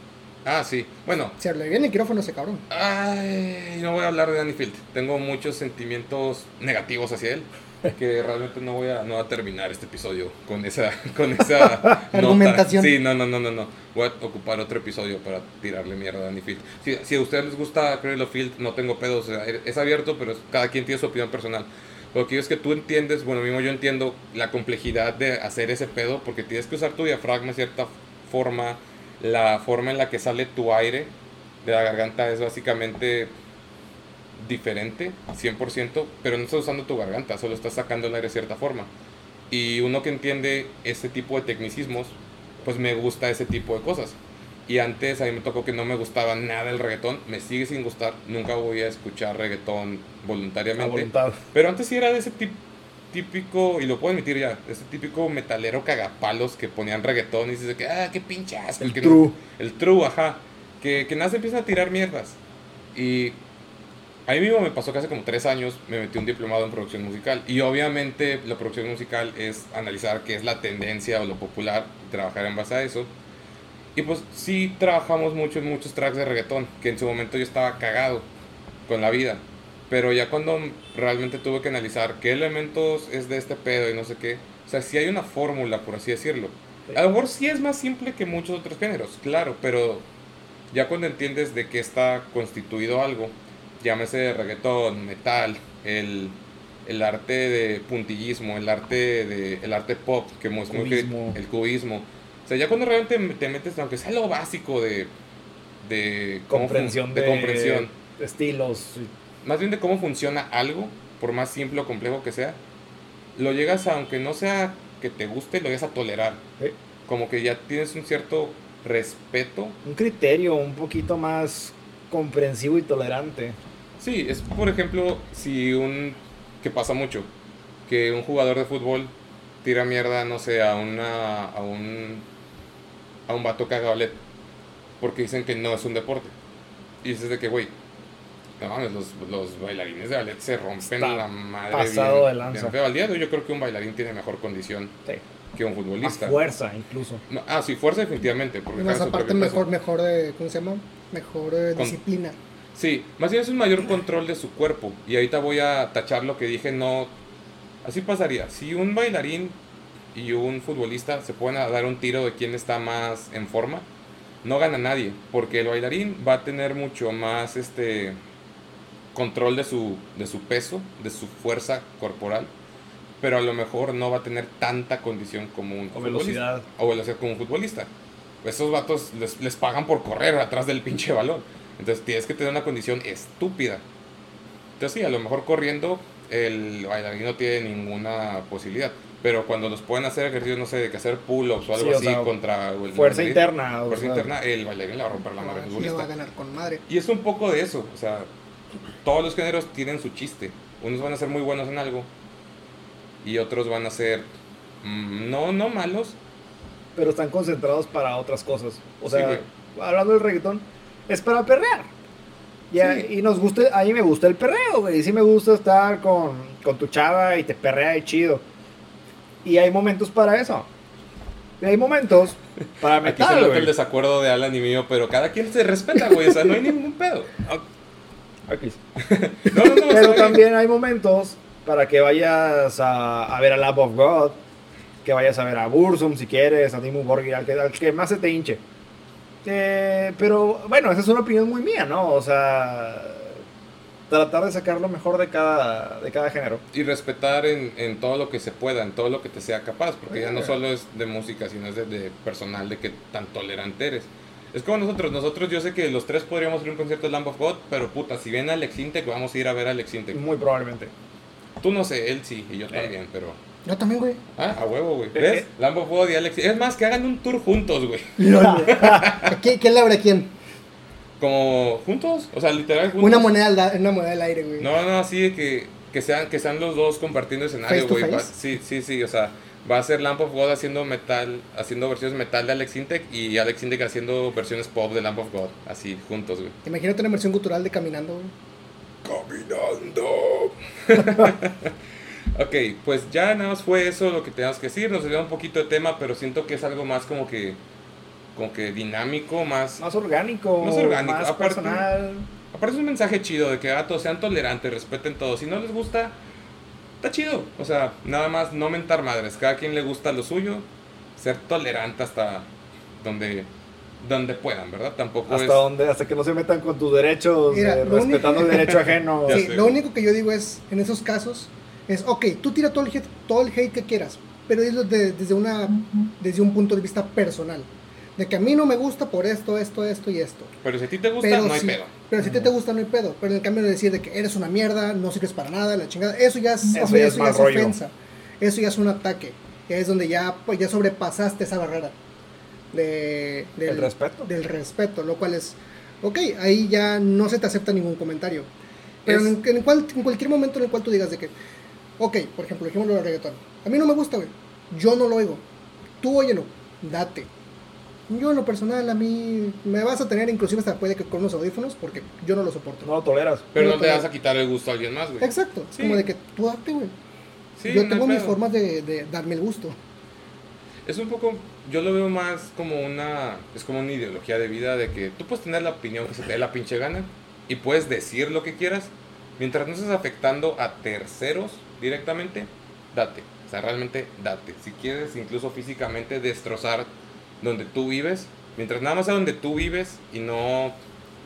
Ah, sí. Bueno, se le el micrófono ese cabrón. Ay, no voy a hablar de Danny Field. Tengo muchos sentimientos negativos hacia él. Que realmente no voy a, no voy a terminar este episodio con esa, con esa. Argumentación. Sí, no, no, no, no, no. Voy a ocupar otro episodio para tirarle mierda a Danny Field. Si, si a ustedes les gusta of Field, no tengo pedos. o sea, es abierto, pero cada quien tiene su opinión personal. Lo que quiero es que tú entiendes, bueno, mismo yo entiendo la complejidad de hacer ese pedo, porque tienes que usar tu diafragma de cierta forma, la forma en la que sale tu aire de la garganta es básicamente diferente, 100%, pero no estás usando tu garganta, solo estás sacando el aire de cierta forma. Y uno que entiende este tipo de tecnicismos, pues me gusta ese tipo de cosas. Y antes a mí me tocó que no me gustaba nada el reggaetón, me sigue sin gustar, nunca voy a escuchar reggaetón voluntariamente. Pero antes sí era de ese típico, y lo puedo admitir ya, ese típico metalero cagapalos que ponían reggaetón y dices que, ah, qué pinche asco", El que true. No, el true, ajá. Que, que nada se empieza a tirar mierdas. Y a mí mismo me pasó que hace como tres años me metí un diplomado en producción musical. Y obviamente la producción musical es analizar qué es la tendencia o lo popular, y trabajar en base a eso. Y pues sí trabajamos mucho en muchos tracks de reggaetón, que en su momento yo estaba cagado con la vida. Pero ya cuando realmente tuve que analizar qué elementos es de este pedo y no sé qué, o sea, sí hay una fórmula, por así decirlo. A lo mejor sí es más simple que muchos otros géneros, claro, pero ya cuando entiendes de qué está constituido algo, llámese reggaetón, metal, el, el arte de puntillismo, el arte de el arte pop, que es muy Cubismo. el cubismo. O sea, ya cuando realmente te metes, aunque sea lo básico de, de Comprensión de, de comprensión, estilos. más bien de cómo funciona algo, por más simple o complejo que sea, lo llegas a, aunque no sea que te guste, lo llegas a tolerar. Sí. Como que ya tienes un cierto respeto. Un criterio un poquito más comprensivo y tolerante. Sí, es por ejemplo, si un, que pasa mucho, que un jugador de fútbol tira mierda, no sé, a una, a un, a un vato que haga ballet, porque dicen que no es un deporte. Y dices de que, güey, no mames, los, los bailarines de ballet se rompen Está la madre pasado bien- de lanza. bien feo. Al día de hoy yo creo que un bailarín tiene mejor condición Sí. que un Más futbolista. fuerza, incluso. No, ah, sí, fuerza definitivamente. Porque Y más aparte peso. mejor, mejor, eh, ¿cómo se llama? Mejor eh, Con- disciplina. Sí, más bien es un mayor control de su cuerpo. Y ahorita voy a tachar lo que dije, no... Así pasaría. Si un bailarín y un futbolista se pueden a dar un tiro de quién está más en forma, no gana nadie. Porque el bailarín va a tener mucho más este control de su, de su peso, de su fuerza corporal. Pero a lo mejor no va a tener tanta condición como un O futbolista velocidad. o velocidad como un futbolista. Esos vatos les, les pagan por correr atrás del pinche balón. Entonces tienes que tener una condición estúpida. Entonces sí, a lo mejor corriendo el bailarín no tiene ninguna posibilidad. Pero cuando los pueden hacer ejercicios, no sé, de que hacer pull-ups o algo Sí, o así sea, contra el Fuerza bailarín, interna. o fuerza sea, interna, el bailarín le va a romper la madre al Le va a futbolista. ganar con madre. Y es un poco de eso, o sea, todos los géneros tienen su chiste. Unos van a ser muy buenos en algo y otros van a ser mm, no no malos, Pero están concentrados para otras cosas. O Sí, sea, güey. hablando del reggaetón, es para perrear. Y, a, Sí. y nos gusta, a mí me gusta el perreo, güey. Y sí me gusta estar con, con tu chava y te perrea y chido. Y hay momentos para eso. Y hay momentos para Aquí se metal, nota el desacuerdo de Alan y mío, pero cada quien se respeta, güey, o sea, no hay ningún pedo. Aquí. No, no, no, Pero también hay momentos para que vayas a, a ver a Lab of God, que vayas a ver a Bursum si quieres, a Dimmu Borgir, al que, al que más se te hinche. Eh, pero bueno, esa es una opinión muy mía, ¿no? O sea, tratar de sacar lo mejor de cada, de cada género. Y respetar en, en todo lo que se pueda, en todo lo que te sea capaz, porque ya no solo es de música, sino es de, de personal, de que tan tolerante eres. Es como nosotros, nosotros yo sé que los tres podríamos ir a un concierto de Lamb of God, pero puta, si viene Alex Intec, vamos a ir a ver a Alex Intec. Muy probablemente. Tú no sé, él sí, y yo Eh. también, pero... Yo también, güey. Ah, a huevo, güey. ¿Ves? eh. Lamb of God y Alex Es más, que hagan un tour juntos, güey. ¿Quién, quién le abre a quién? Como juntos, o sea, literal juntos. Una moneda, al, una moneda al aire, güey. No, no, así de que, que, sean, que sean los dos compartiendo escenario, güey. Sí, sí, sí, o sea, va a ser Lamp of God haciendo metal, haciendo versiones metal de Alex Intec y Alex Intec haciendo versiones pop de Lamp of God, así, juntos, güey. Imagínate una versión cultural de Caminando, güey. Caminando. ok, pues ya nada más fue eso lo que teníamos que decir. Nos dio un poquito de tema, pero siento que es algo más como que, como que dinámico, más... Más orgánico, Más orgánico, más aparte- personal. Aparte es un mensaje chido de que ah, todos sean tolerantes, respeten todo. Si no les gusta, está chido. O sea, nada más no mentar madres. Cada quien le gusta lo suyo. Ser tolerante hasta donde, donde puedan, ¿verdad? Tampoco Hasta es... donde, hasta que no se metan con tus derechos, Mira, eh, único- respetando el derecho ajeno. Sí, lo único que yo digo es, en esos casos, es, ok, tú tira todo el hate, todo el hate que quieras, pero dilo de- desde, una, desde un punto de vista personal. De que a mí no me gusta por esto, esto, esto y esto. Pero si a ti te gusta, Pero no hay si, pedo. Pero si a ti te gusta, no hay pedo. Pero en cambio de decir de que eres una mierda, no sirves para nada, la chingada, eso ya es, Eso eso ya ya es es mal rollo. ofensa. Eso ya es un ataque. Ya es donde ya, pues, ya sobrepasaste esa barrera de, del, El respeto. del respeto, lo cual es, ok, ahí ya no se te acepta ningún comentario. Pero Es- en, en cual- en cualquier momento en el cual tú digas de que, ok, por ejemplo, ejemplo del reggaetón, a mí no me gusta, güey, yo no lo oigo, tú óyelo, date. Yo en lo personal, a mí me vas a tener inclusive hasta puede que con unos audífonos porque yo no lo soporto. No lo toleras. Pero no no te vas a quitar el gusto a alguien más, güey. Exacto, es Sí. como de que tú date, güey. Sí, yo no tengo mis formas de, de darme el gusto. Es un poco, yo lo veo más como una, es como una ideología de vida de que tú puedes tener la opinión que se te dé la pinche gana y puedes decir lo que quieras, mientras no estés afectando a terceros directamente, date. O sea, realmente date. Si quieres incluso físicamente destrozar donde tú vives, mientras nada más sea donde tú vives y no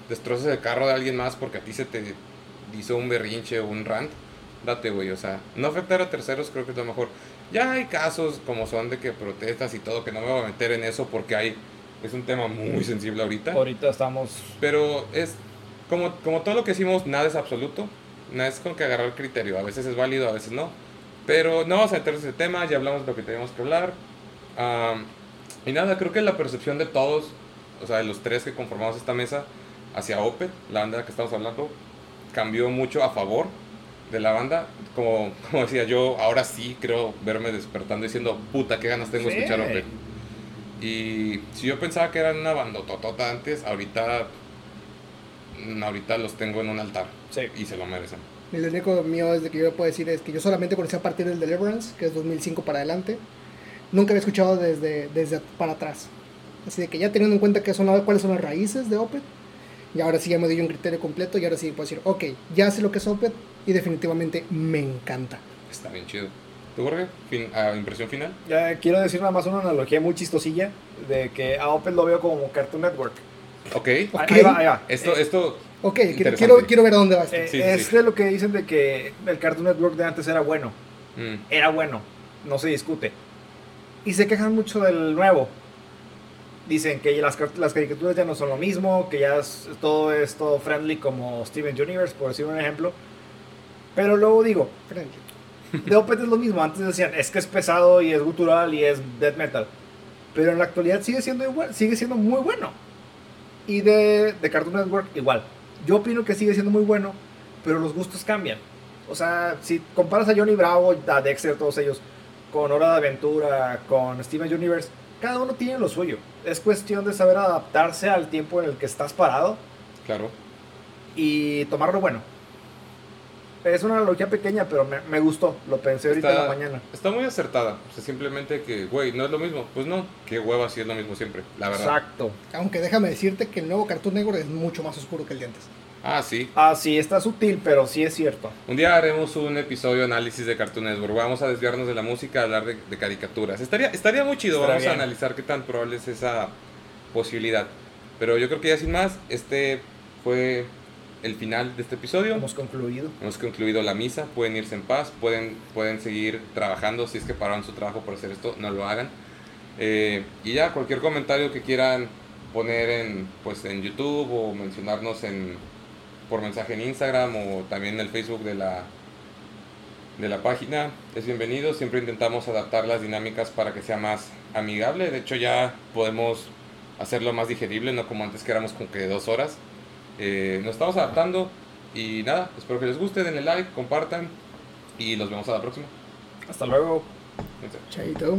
destroces el carro de alguien más porque a ti se te hizo un berrinche o un rant, date, güey. O sea, no afectar a terceros creo que es lo mejor. Ya hay casos como son de que protestas y todo, que no me voy a meter en eso porque hay, es un tema muy sensible ahorita. Ahorita estamos. Pero es como, como todo lo que decimos, nada es absoluto. Nada es con que agarrar criterio. A veces es válido, a veces no. Pero no vamos a meternos en ese tema, ya hablamos de lo que teníamos que hablar. Am, y nada, creo que la percepción de todos, o sea, de los tres que conformamos esta mesa, hacia Opet, la banda de la que estamos hablando, cambió mucho a favor de la banda. Como, como decía yo, ahora sí creo verme despertando diciendo, puta, qué ganas tengo de Sí. escuchar Opet. Y si yo pensaba que eran una bandototota antes, ahorita, ahorita los tengo en un altar Sí. y se lo merecen. Y lo único mío es de que yo puedo decir es que yo solamente conocí a partir del Deliverance, que es 2005 para adelante. Nunca había escuchado desde, desde para atrás. Así de que ya teniendo en cuenta que son, cuáles son las raíces de Opet, y ahora sí ya me doy un criterio completo y ahora sí puedo decir, ok, ya sé lo que es Opet y definitivamente me encanta. Está bien chido. ¿Tú, Jorge? Fin- ah, ¿Impresión final? Ya quiero decir nada más una analogía muy chistosilla de que a Opel lo veo como Cartoon Network. Ok. Ahí- Ok. Ahí va, ahí va. Esto, Eh, esto, Ok, quiero, quiero, ver a dónde va esto. eh, sí, es sí. de lo que dicen de que el Cartoon Network de antes era bueno. mm, Era bueno. No se discute. Y se quejan mucho del nuevo. Dicen que las, las caricaturas ya no son lo mismo, que ya es- todo es todo friendly como Steven Universe, por decir un ejemplo. Pero luego digo, Friendly. de Opeth es lo mismo. Antes decían, es que es pesado y es gutural y es death metal. Pero en la actualidad sigue siendo, igual, sigue siendo muy bueno. Y de, de Cartoon Network igual. Yo opino que sigue siendo muy bueno, pero los gustos cambian. O sea, si comparas a Johnny Bravo, a Dexter, todos ellos, con Hora de Aventura, con Steven Universe, cada uno tiene lo suyo. Es cuestión de saber adaptarse al tiempo en el que estás parado claro. y tomarlo bueno. Es una analogía pequeña, pero me, me gustó. Lo pensé ahorita en la mañana. está muy acertada. O sea, simplemente que, güey, no es lo mismo. Pues no, qué hueva si es lo mismo siempre, la verdad. Exacto. Aunque déjame decirte que el nuevo Cartoon Network es mucho más oscuro que el de antes. Ah, sí. Ah, sí, está sutil, pero sí es cierto. Un día haremos un episodio análisis de Cartoon Network. Vamos a desviarnos de la música, a hablar de, de caricaturas. Estaría, estaría muy chido. Estaría Vamos a analizar qué tan probable es esa posibilidad. Pero yo creo que ya sin más, este fue el final de este episodio. Hemos concluido. Hemos concluido la misa, pueden irse en paz, pueden, pueden seguir trabajando, si es que pararon su trabajo por hacer esto, no lo hagan. Eh, y ya, cualquier comentario que quieran poner en, pues, en YouTube o mencionarnos en, por mensaje en Instagram o también en el Facebook de la, de la página, es bienvenido. Siempre intentamos adaptar las dinámicas para que sea más amigable. De hecho, ya podemos hacerlo más digerible, no como antes que éramos como que dos horas. Eh, nos estamos adaptando y nada, espero que les guste, denle like, compartan y los vemos a la próxima. Hasta luego. Chaito.